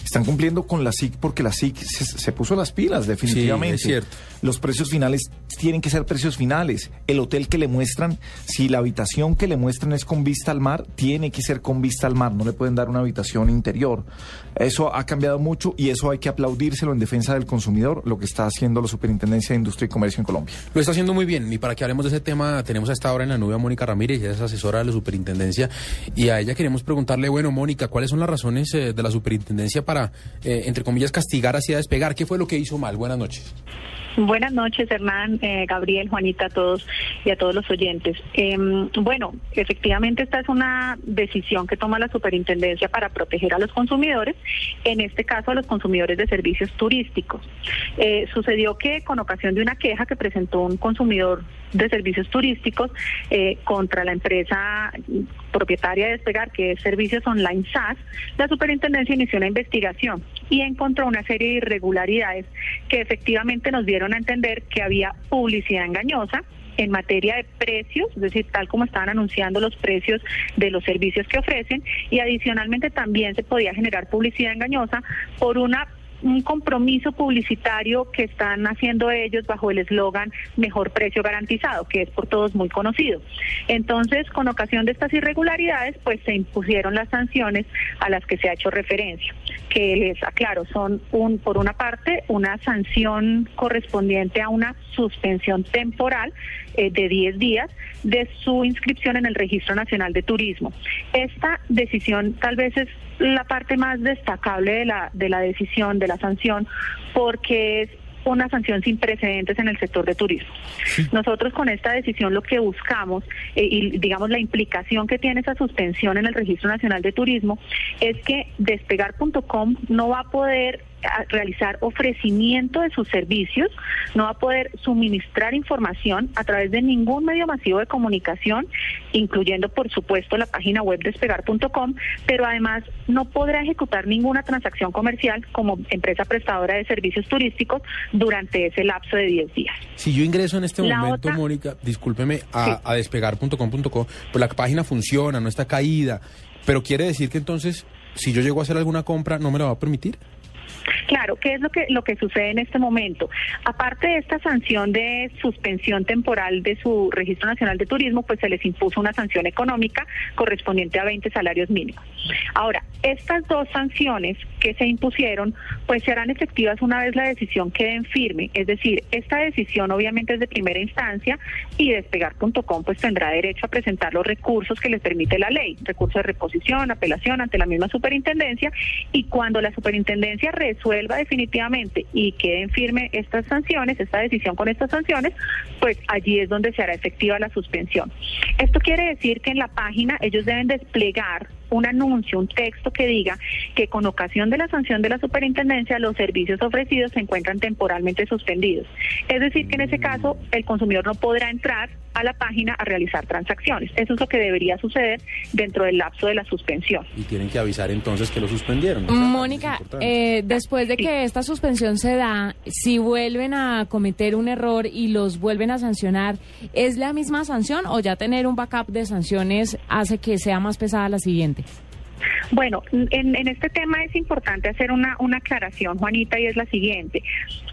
están cumpliendo con la SIC porque la SIC se, se puso las pilas, definitivamente. es cierto. Los precios finales tienen que ser precios finales. El hotel que le muestran, si la habitación que le muestran es con vista al mar, tiene que ser con vista al mar. No le pueden dar una habitación interior. Eso ha cambiado mucho y eso hay que aplaudírselo en defensa del consumidor, lo que está haciendo la Superintendencia de Industria y Comercio en Colombia. Lo está haciendo muy bien. Y para que hablemos de ese tema, tenemos a esta hora en la nube a Mónica Ramírez, ella es asesora de la superintendencia. Y a ella queremos preguntarle, bueno, Mónica, ¿cuáles son las razones eh, de la superintendencia para, eh, entre comillas, castigar así a despegar? ¿Qué fue lo que hizo mal? Buenas noches. Buenas noches, Hernán, eh, Gabriel, Juanita, a todos y a todos los oyentes. Em, bueno, efectivamente esta es una decisión que toma la superintendencia para proteger a los consumidores, en este caso a los consumidores de servicios turísticos. Eh, sucedió que con ocasión de una queja que presentó un consumidor de servicios turísticos eh, contra la empresa propietaria de Despegar, que es Servicios Online SAS, la superintendencia inició una investigación y encontró una serie de irregularidades que efectivamente nos dieron a entender que había publicidad engañosa en materia de precios, es decir, tal como estaban anunciando los precios de los servicios que ofrecen, y adicionalmente también se podía generar publicidad engañosa por una un compromiso publicitario que están haciendo ellos bajo el eslogan mejor precio garantizado, que es por todos muy conocido. Entonces, con ocasión de estas irregularidades, pues se impusieron las sanciones a las que se ha hecho referencia, que les aclaro, son un por una parte una sanción correspondiente a una suspensión temporal eh, de 10 días de su inscripción en el Registro Nacional de Turismo. Esta decisión tal vez es la parte más destacable de la, de la decisión, de la sanción, porque es una sanción sin precedentes en el sector de turismo. Nosotros con esta decisión lo que buscamos eh, y digamos la implicación que tiene esa suspensión en el Registro Nacional de Turismo es que despegar.com no va a poder a realizar ofrecimiento de sus servicios, no va a poder suministrar información a través de ningún medio masivo de comunicación, incluyendo por supuesto la página web despegar.com, pero además no podrá ejecutar ninguna transacción comercial como empresa prestadora de servicios turísticos durante ese lapso de 10 días. Si yo ingreso en este La momento, otra- Mónica, discúlpeme, a, a despegar.com.co, pues la página funciona, no está caída, pero quiere decir que entonces, si yo llego a hacer alguna compra, ¿no me la va a permitir? Claro, ¿qué es lo que lo que sucede en este momento? Aparte de esta sanción de suspensión temporal de su Registro Nacional de Turismo, pues se les impuso una sanción económica correspondiente a 20 salarios mínimos. Ahora, estas dos sanciones que se impusieron, pues serán efectivas una vez la decisión quede en firme, es decir, esta decisión obviamente es de primera instancia y despegar.com pues tendrá derecho a presentar los recursos que les permite la ley, recursos de reposición, apelación ante la misma superintendencia y cuando la superintendencia resuelva definitivamente y queden firme estas sanciones, esta decisión con estas sanciones, pues allí es donde se hará efectiva la suspensión. Esto quiere decir que en la página ellos deben desplegar un anuncio, un texto que diga que con ocasión de la sanción de la superintendencia los servicios ofrecidos se encuentran temporalmente suspendidos. Es decir, que en ese caso el consumidor no podrá entrar a la página a realizar transacciones. Eso es lo que debería suceder dentro del lapso de la suspensión. Y tienen que avisar entonces que lo suspendieron. Mónica, eh, después de que esta suspensión se da, si vuelven a cometer un error y los vuelven a sancionar, ¿es la misma sanción o ya tener un backup de sanciones hace que sea más pesada la siguiente? Bueno, en, en este tema es importante hacer una, una aclaración, Juanita, y es la siguiente.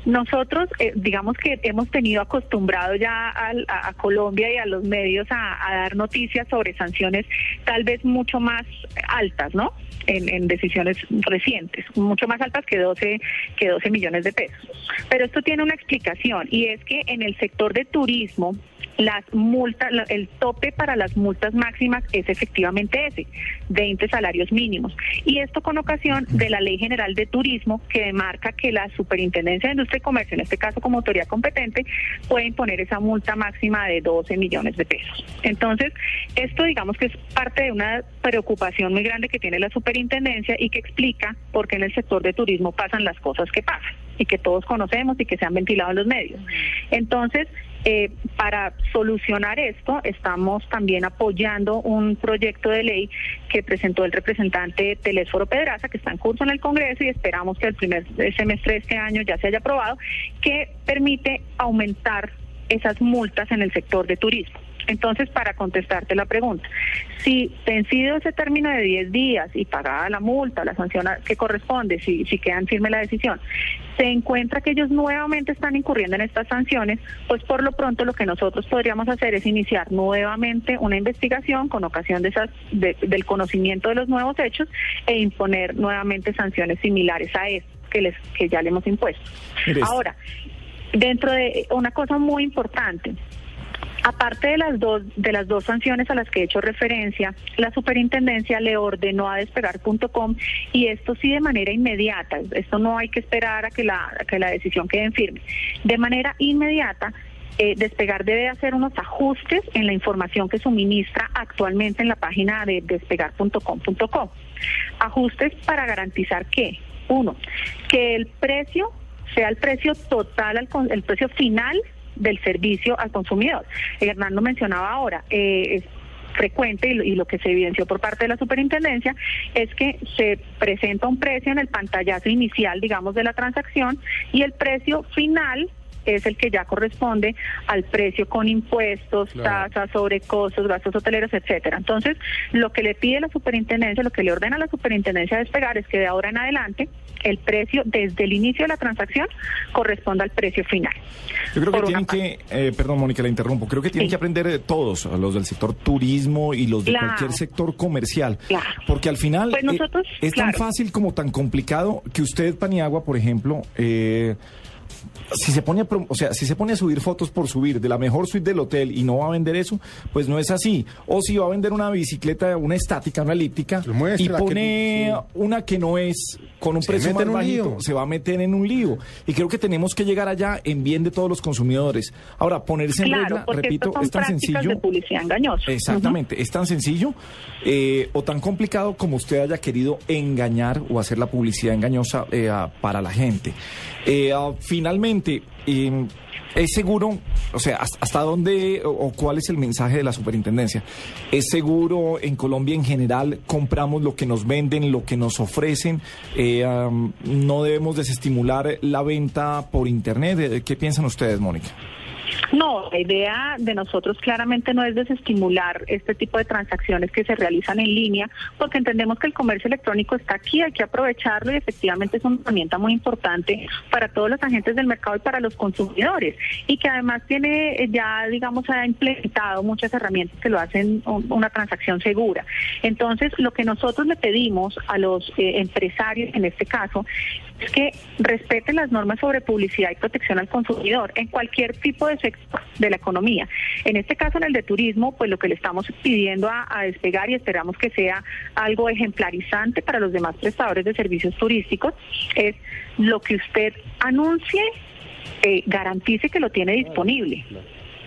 Nosotros, eh, digamos que hemos tenido acostumbrado ya al- a, Colombia y a los medios a, dar noticias sobre sanciones tal vez mucho más altas, ¿no? En, en decisiones recientes, mucho más altas que 12, que 12 millones de pesos. Pero esto tiene una explicación y es que en el sector de turismo, las multas, el tope para las multas máximas es efectivamente ese, 20 salarios mínimos. Y esto con ocasión de la Ley General de Turismo que demarca que la Superintendencia de Industria y Comercio, en este caso como autoridad competente, puede imponer esa multa máxima de 12 millones de pesos. Entonces, esto digamos que es parte de una preocupación muy grande que tiene la Superintendencia y que explica por qué en el sector de turismo pasan las cosas que pasan y que todos conocemos y que se han ventilado en los medios. Entonces, eh, para solucionar esto, estamos también apoyando un proyecto de ley que presentó el representante Telésforo Pedraza, que está en curso en el Congreso y esperamos que el primer semestre de este año ya se haya aprobado, que permite aumentar esas multas en el sector de turismo. Entonces, para contestarte la pregunta, si vencido ese término de 10 días y pagada la multa, la sanción que corresponde, si, si quedan firme la decisión, se encuentra que ellos nuevamente están incurriendo en estas sanciones, pues por lo pronto lo que nosotros podríamos hacer es iniciar nuevamente una investigación con ocasión de esas, de- del conocimiento de los nuevos hechos e imponer nuevamente sanciones similares a esto que, les, que ya le hemos impuesto. Ahora, dentro de una cosa muy importante, Aparte de las dos de las dos sanciones a las que he hecho referencia, la superintendencia le ordenó a despegar.com y esto sí de manera inmediata, esto no hay que esperar a que la que la decisión quede en firme. De manera inmediata eh, Despegar debe hacer unos ajustes en la información que suministra actualmente en la página de despegar.com.co. Ajustes para garantizar que, uno, que el precio sea el precio total, el precio final del servicio al consumidor. Hernando mencionaba ahora, eh, es frecuente y lo, y lo que se evidenció por parte de la superintendencia es que se presenta un precio en el pantallazo inicial, digamos, de la transacción y el precio final es el que ya corresponde al precio con impuestos, Claro. tasas, sobrecostos, gastos hoteleros, etcétera. Entonces, lo que le pide la superintendencia, lo que le ordena a la superintendencia de despegar es que de ahora en adelante el precio desde el inicio de la transacción corresponda al precio final. Yo creo que Por tienen que, eh, perdón Mónica, la interrumpo, creo que tienen que aprender de todos, los del sector turismo y los de Claro. cualquier sector comercial, Claro. porque al final Pues eh, es tan fácil como tan complicado que usted, Paniagua, por ejemplo, eh, si se pone a, prom- o sea, si se pone a subir fotos por subir de la mejor suite del hotel y no va a vender eso, pues no es así. O si va a vender una bicicleta, una estática, una elíptica y que- pone sí. una que no es con un Se precio más en un bajito, lío. se va a meter en un lío. Y creo que tenemos que llegar allá en bien de todos los consumidores. Ahora, ponerse en Claro, regla, repito, son es tan sencillo. de publicidad engañosa. Exactamente, es tan sencillo eh, o tan complicado como usted haya querido engañar o hacer la publicidad engañosa eh, a- para la gente. Eh, ah, finalmente, eh, ¿es seguro, o sea, hasta, hasta dónde o, cuál es el mensaje de la superintendencia? ¿Es seguro en Colombia en general compramos lo que nos venden, lo que nos ofrecen? Eh, ¿No debemos desestimular la venta por Internet? Eh, ¿Qué piensan ustedes, Mónica? No, la idea de nosotros claramente no es desestimular este tipo de transacciones que se realizan en línea, porque entendemos que el comercio electrónico está aquí, hay que aprovecharlo y efectivamente es una herramienta muy importante para todos los agentes del mercado y para los consumidores, y que además tiene eh, ya, digamos, ha implementado muchas herramientas que lo hacen un- una transacción segura. Entonces, lo que nosotros le pedimos a los eh, empresarios, en este caso, es que respeten las normas sobre publicidad y protección al consumidor en cualquier tipo de sector de la economía. En este caso, en el de turismo, pues lo que le estamos pidiendo a, a despegar y esperamos que sea algo ejemplarizante para los demás prestadores de servicios turísticos es lo que usted anuncie, eh, garantice que lo tiene disponible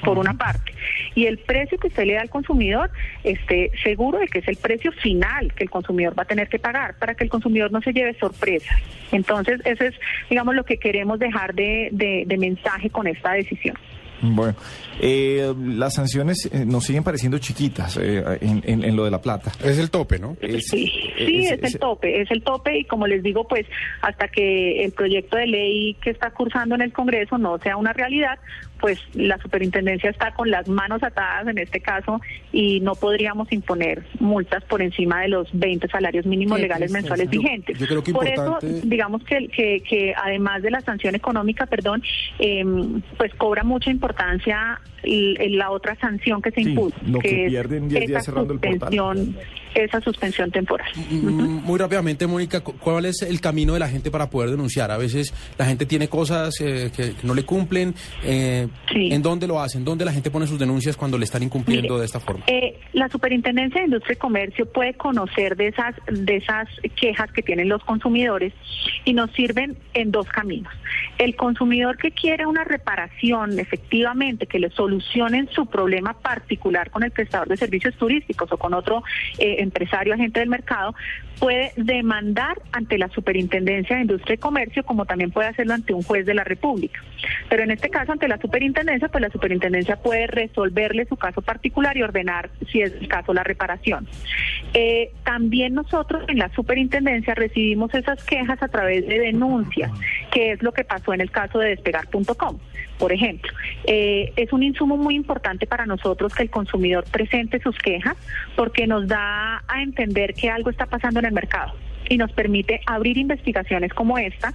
por una parte. Y el precio que usted le da al consumidor esté seguro de que es el precio final que el consumidor va a tener que pagar para que el consumidor no se lleve sorpresas. Entonces, eso es, digamos, lo que queremos dejar de, de- de mensaje con esta decisión. Bueno, eh, las sanciones eh, nos siguen pareciendo chiquitas eh, en, en- en lo de la plata. Es el tope, ¿no? Es- Sí, sí, es, el tope, es el tope y como les digo, pues hasta que el proyecto de ley que está cursando en el Congreso no sea una realidad, pues la superintendencia está con las manos atadas en este caso y no podríamos imponer multas por encima de los 20 salarios mínimos Sí, legales mensuales Yo- vigentes. yo creo que por importante- eso, digamos que, que, que además de la sanción económica, perdón, em, pues cobra mucha importancia la otra sanción que se Sí, impuso, lo que pierden 10 días esa cerrando el portal. suspensión- esa suspensión temporal. Muy rápidamente, Mónica, cu- ¿cuál es el camino de la gente para poder denunciar? A veces la gente tiene cosas eh, que, que no le cumplen. eh, ¿En dónde lo hacen? ¿Dónde la gente pone sus denuncias cuando le están incumpliendo Mire, de esta forma? Eh, la Superintendencia de Industria y Comercio puede conocer de esas, de esas quejas que tienen los consumidores y nos sirven en dos caminos. El consumidor que quiere una reparación, efectivamente, que le solucionen su problema particular con el prestador de servicios turísticos o con otro eh, empresario, agente del mercado, puede demandar ante la Superintendencia de Industria y Comercio, como también puede hacerlo ante un juez de la República. Pero en este caso, ante la Superintendencia, pues la Superintendencia puede resolverle su caso particular y ordenar, si es el caso, la reparación. Eh, también nosotros en la Superintendencia recibimos esas quejas a través de denuncias, que es lo que pasó en el caso de despegar.com. Por ejemplo, eh, es un insumo muy importante para nosotros que el consumidor presente sus quejas porque nos da a entender que algo está pasando en el mercado y nos permite abrir investigaciones como esta,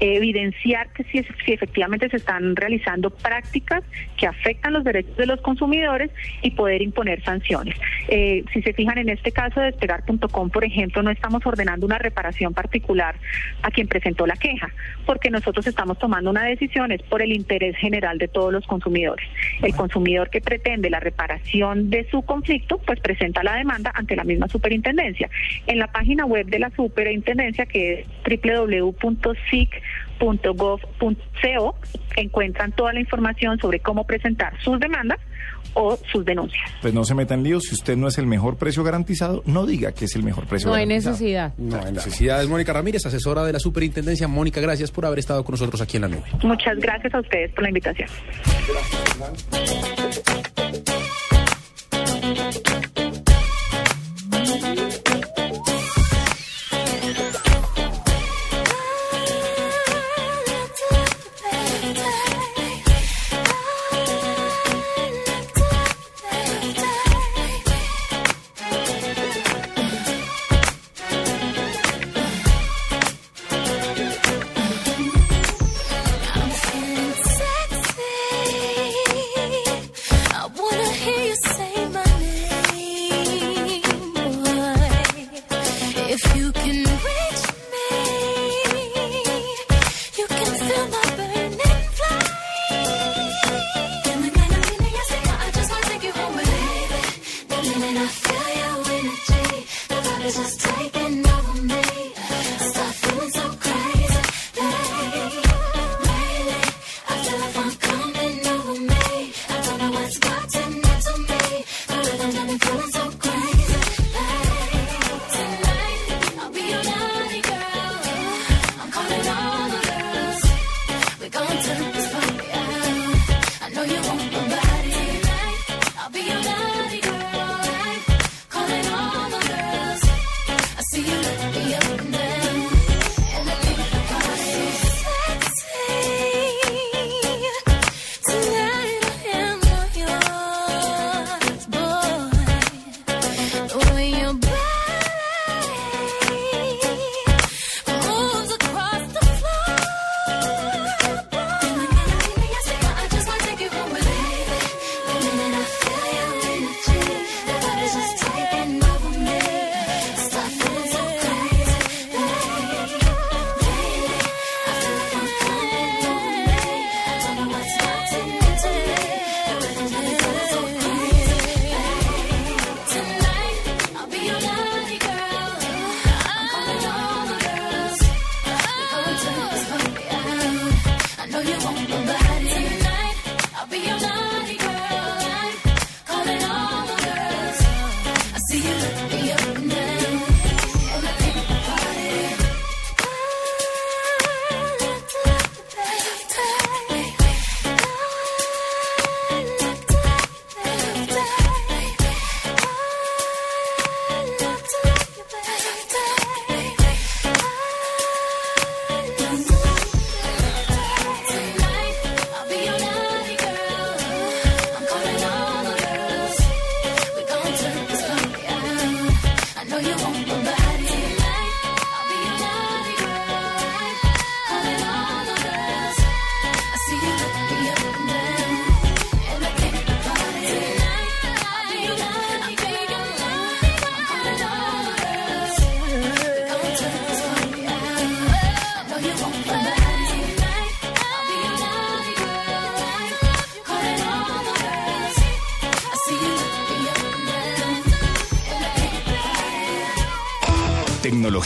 evidenciar que si, si efectivamente se están realizando prácticas que afectan los derechos de los consumidores y poder imponer sanciones. Eh, si se fijan en este caso de despegar.com, por ejemplo, no estamos ordenando una reparación particular a quien presentó la queja, porque nosotros estamos tomando una decisión es por el interés general de todos los consumidores. El consumidor que pretende la reparación de su conflicto, pues presenta la demanda ante la misma superintendencia. En la página web de la superintendencia, que es www.sic.gov.co, encuentran toda la información sobre cómo presentar sus demandas o sus denuncias. Pues no se meta en líos. Si usted no es el mejor precio garantizado, no diga que es el mejor precio No hay necesidad. No hay necesidades. Mónica Ramírez, asesora de la Superintendencia. Mónica, gracias por haber estado con nosotros aquí en la nube. Muchas gracias a ustedes por la invitación. I'm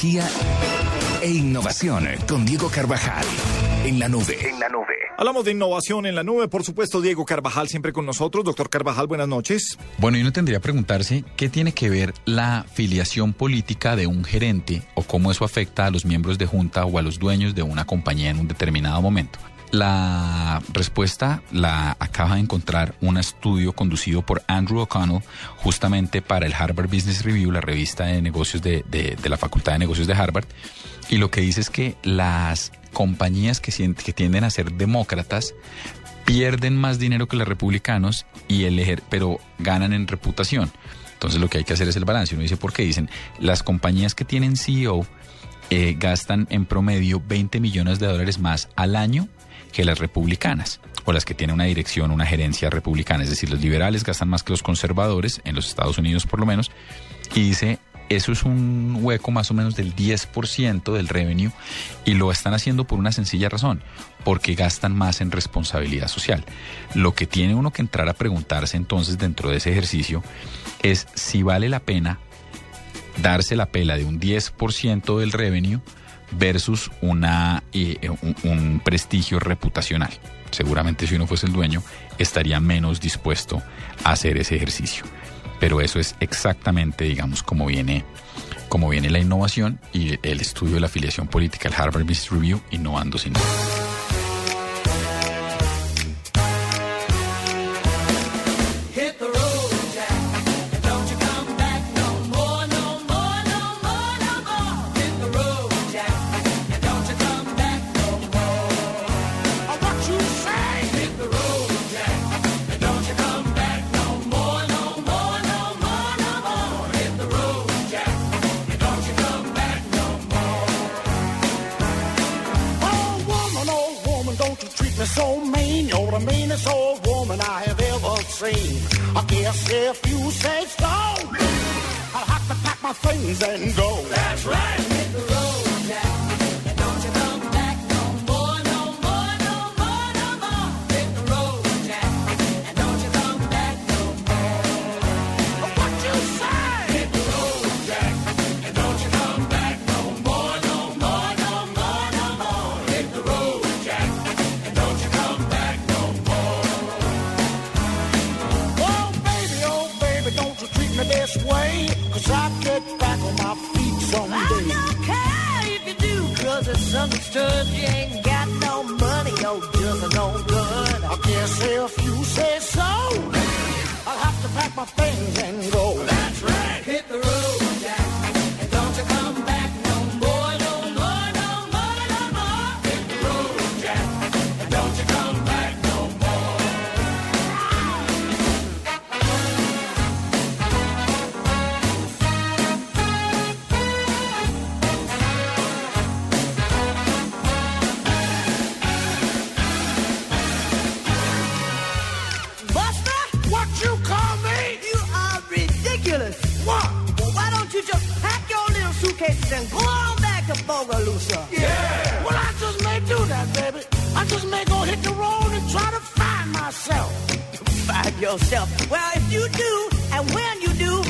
tecnología e innovación con Diego Carvajal. En la nube. En la nube. Hablamos de innovación en la nube, por supuesto, Diego Carvajal siempre con nosotros. Doctor Carvajal, buenas noches. Bueno, y uno tendría que preguntarse qué tiene que ver la filiación política de un gerente o cómo eso afecta a los miembros de junta o a los dueños de una compañía en un determinado momento. La respuesta la acaba de encontrar un estudio conducido por Andrew O'Connell justamente para el Harvard Business Review, la revista de negocios de, de- de la Facultad de Negocios de Harvard. Y lo que dice es que las compañías que, que tienden a ser demócratas pierden más dinero que los republicanos y el pero ganan en reputación. Entonces lo que hay que hacer es el balance. Uno dice, ¿por qué? Dicen, las compañías que tienen CEO eh, gastan en promedio 20 millones de dólares más al año que las republicanas o las que tienen una dirección, una gerencia republicana. Es decir, los liberales gastan más que los conservadores, en los Estados Unidos por lo menos, y dice, eso es un hueco más o menos del 10% del revenue y lo están haciendo por una sencilla razón, porque gastan más en responsabilidad social. Lo que tiene uno que entrar a preguntarse entonces dentro de ese ejercicio es si vale la pena darse la pela de un 10% del revenue versus una, eh, un, un prestigio reputacional. Seguramente si uno fuese el dueño estaría menos dispuesto a hacer ese ejercicio. Pero eso es exactamente, digamos, como viene, como viene la innovación y el estudio de la afiliación política, el Harvard Business Review, innovando sin duda. The meanest old woman I have ever seen. I guess if you say so, I'll have to pack my things and go. That's right. Hit the road, this way. Cause I get back on my feet someday. I don't care if you do, cause it's understood you ain't got no money, no just no good. I guess if you say so, I'll have to pack my things and go. That's right. Hit the road, suitcases and go on back to Bogalusa? Yeah. Well, I just may do that, baby. I just may go hit the road and try to find myself. Find yourself. Well, if you do, and when you do,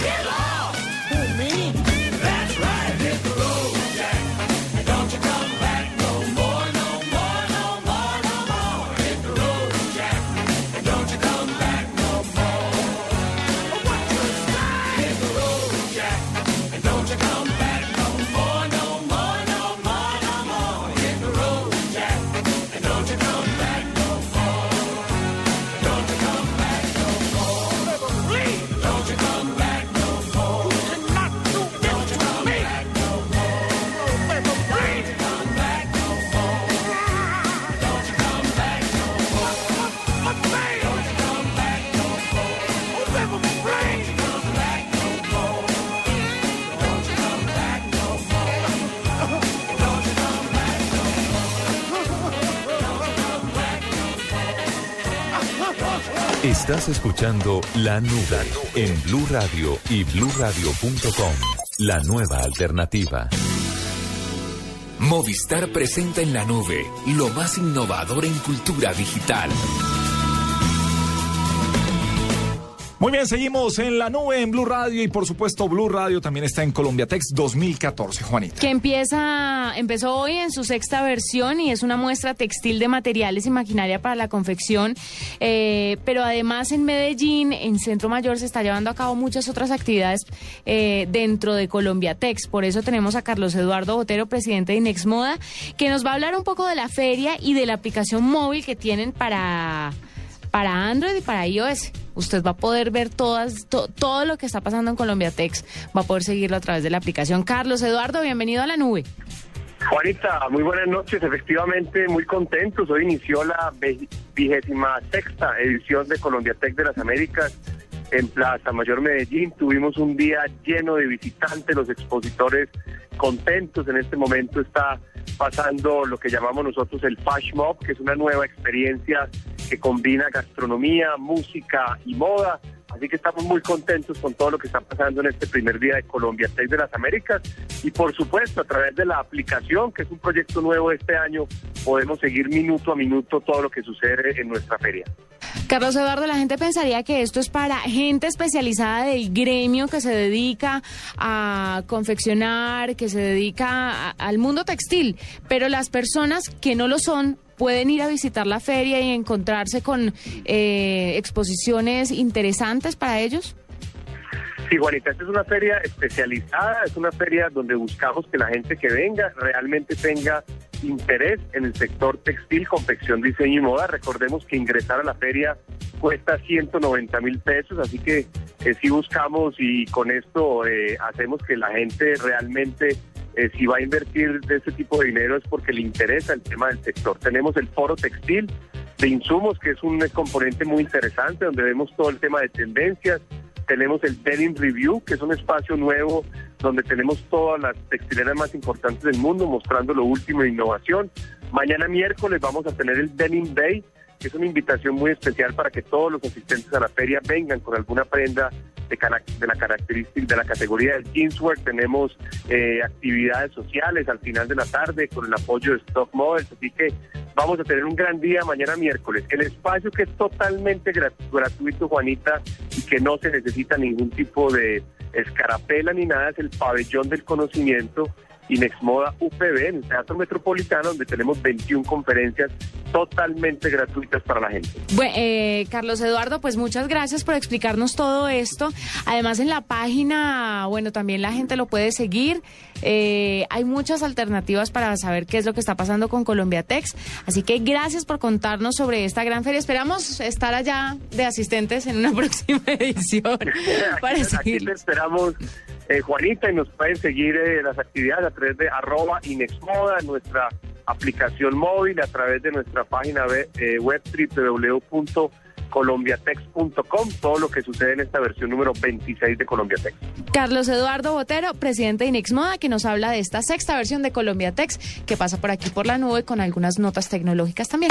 get Estás escuchando La Nube en Blue Radio y bluradio.com. La nueva alternativa. Movistar presenta en la nube lo más innovador en cultura digital. Muy bien, seguimos en la nube en Blue Radio y por supuesto Blue Radio también está en Colombia Tex 2014, Juanita. que empieza, empezó hoy en su sexta versión y es una muestra textil de materiales y maquinaria para la confección, eh, pero además en Medellín, en Centro Mayor, se está llevando a cabo muchas otras actividades eh, dentro de Colombia Tex. Por eso tenemos a Carlos Eduardo Botero, presidente de Inex Moda, que nos va a hablar un poco de la feria y de la aplicación móvil que tienen para para Android y para iOS. Usted va a poder ver todas, to- todo lo que está pasando en Colombia Tex. Va a poder seguirlo a través de la aplicación. Carlos Eduardo, bienvenido a la nube. Juanita, muy buenas noches. Efectivamente, muy contentos. Hoy inició la vigésima sexta edición de Colombia Tech de las Américas en Plaza Mayor Medellín. Tuvimos un día lleno de visitantes, los expositores contentos. En este momento está pasando lo que llamamos nosotros el Fash Mob, que es una nueva experiencia que combina gastronomía, música y moda. Así que estamos muy contentos con todo lo que está pasando en este primer día de Colombia Tech de las Américas. Y por supuesto, a través de la aplicación, que es un proyecto nuevo este año, podemos seguir minuto a minuto todo lo que sucede en nuestra feria. Carlos Eduardo, la gente pensaría que esto es para gente especializada del gremio que se dedica a confeccionar, que se dedica al mundo textil, pero las personas que no lo son pueden ir a visitar la feria y encontrarse con eh, exposiciones interesantes para ellos. Sí, Juanita, esta es una feria especializada, es una feria donde buscamos que la gente que venga realmente tenga interés en el sector textil, confección, diseño y moda. Recordemos que ingresar a la feria cuesta 190 mil pesos, así que eh, sí buscamos y con esto eh, hacemos que la gente realmente, eh, si va a invertir de este tipo de dinero es porque le interesa el tema del sector. Tenemos el foro textil de insumos, que es un componente muy interesante, donde vemos todo el tema de tendencias, tenemos el Denim Review, que es un espacio nuevo donde tenemos todas las textileras más importantes del mundo mostrando lo último de innovación. Mañana miércoles vamos a tener el Denim Day, que es una invitación muy especial para que todos los asistentes a la feria vengan con alguna prenda de, de la característica de la categoría del jeanswear. Tenemos eh, actividades sociales al final de la tarde con el apoyo de Stock Models, así que vamos a tener un gran día mañana miércoles. El espacio que es totalmente gra- gratuito, Juanita, y que no se necesita ningún tipo de escarapela ni nada, es el pabellón del conocimiento Inexmoda UPB en el Teatro Metropolitano, donde tenemos 21 conferencias totalmente gratuitas para la gente. Bueno, eh, Carlos Eduardo, pues muchas gracias por explicarnos todo esto. Además, en la página, bueno, también la gente lo puede seguir. Eh, hay muchas alternativas para saber qué es lo que está pasando con Colombia Tex. Así que gracias por contarnos sobre esta gran feria. Esperamos estar allá de asistentes en una próxima edición. para Aquí te esperamos, eh, Juanita, y nos pueden seguir eh, las actividades a través de arroba Inexmoda, nuestra aplicación móvil, a través de nuestra página eh, web www.colombiatex.com, todo lo que sucede en esta versión número 26 de Colombia Tex. Carlos Eduardo Botero, presidente de Inex Moda, que nos habla de esta sexta versión de Colombia Tex, que pasa por aquí por la nube con algunas notas tecnológicas también.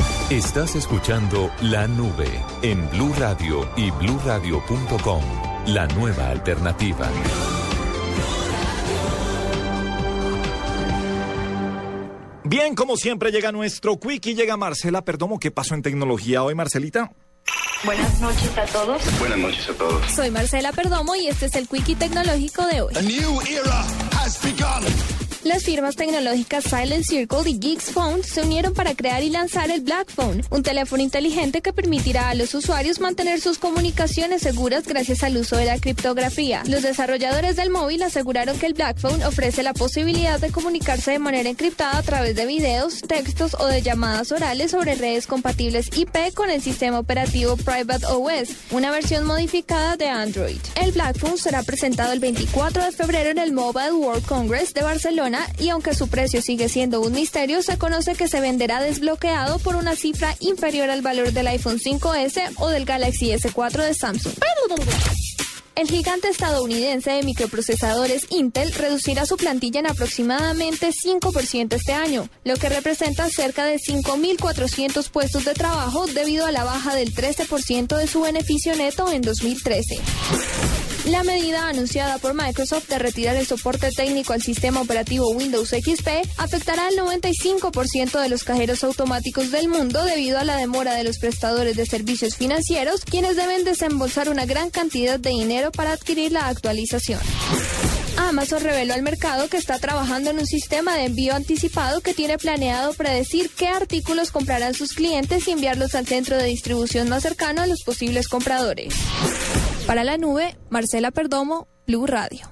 Estás escuchando La Nube en Blue Radio y bluradio.com. La nueva alternativa. Bien, como siempre llega nuestro Quickie, llega Marcela Perdomo. ¿Qué pasó en tecnología hoy, Marcelita? Buenas noches a todos. Buenas noches a todos. Soy Marcela Perdomo y este es el Quickie Tecnológico de hoy. Las firmas tecnológicas Silent Circle y Geeks Phone se unieron para crear y lanzar el Black Phone, un teléfono inteligente que permitirá a los usuarios mantener sus comunicaciones seguras gracias al uso de la criptografía. Los desarrolladores del móvil aseguraron que el Black Phone ofrece la posibilidad de comunicarse de manera encriptada a través de videos, textos o de llamadas orales sobre redes compatibles IP con el sistema operativo Private OS, una versión modificada de Android. El Black Phone será presentado el 24 de febrero en el Mobile World Congress de Barcelona y aunque su precio sigue siendo un misterio, se conoce que se venderá desbloqueado por una cifra inferior al valor del iPhone 5S o del Galaxy S4 de Samsung. El gigante estadounidense de microprocesadores Intel reducirá su plantilla en aproximadamente 5% este año, lo que representa cerca de 5.400 puestos de trabajo debido a la baja del 13% de su beneficio neto en 2013. La medida anunciada por Microsoft de retirar el soporte técnico al sistema operativo Windows XP afectará al 95% de los cajeros automáticos del mundo debido a la demora de los prestadores de servicios financieros, quienes deben desembolsar una gran cantidad de dinero para adquirir la actualización. Amazon reveló al mercado que está trabajando en un sistema de envío anticipado que tiene planeado predecir qué artículos comprarán sus clientes y enviarlos al centro de distribución más cercano a los posibles compradores. Para la nube, Marcela Perdomo, Blue Radio.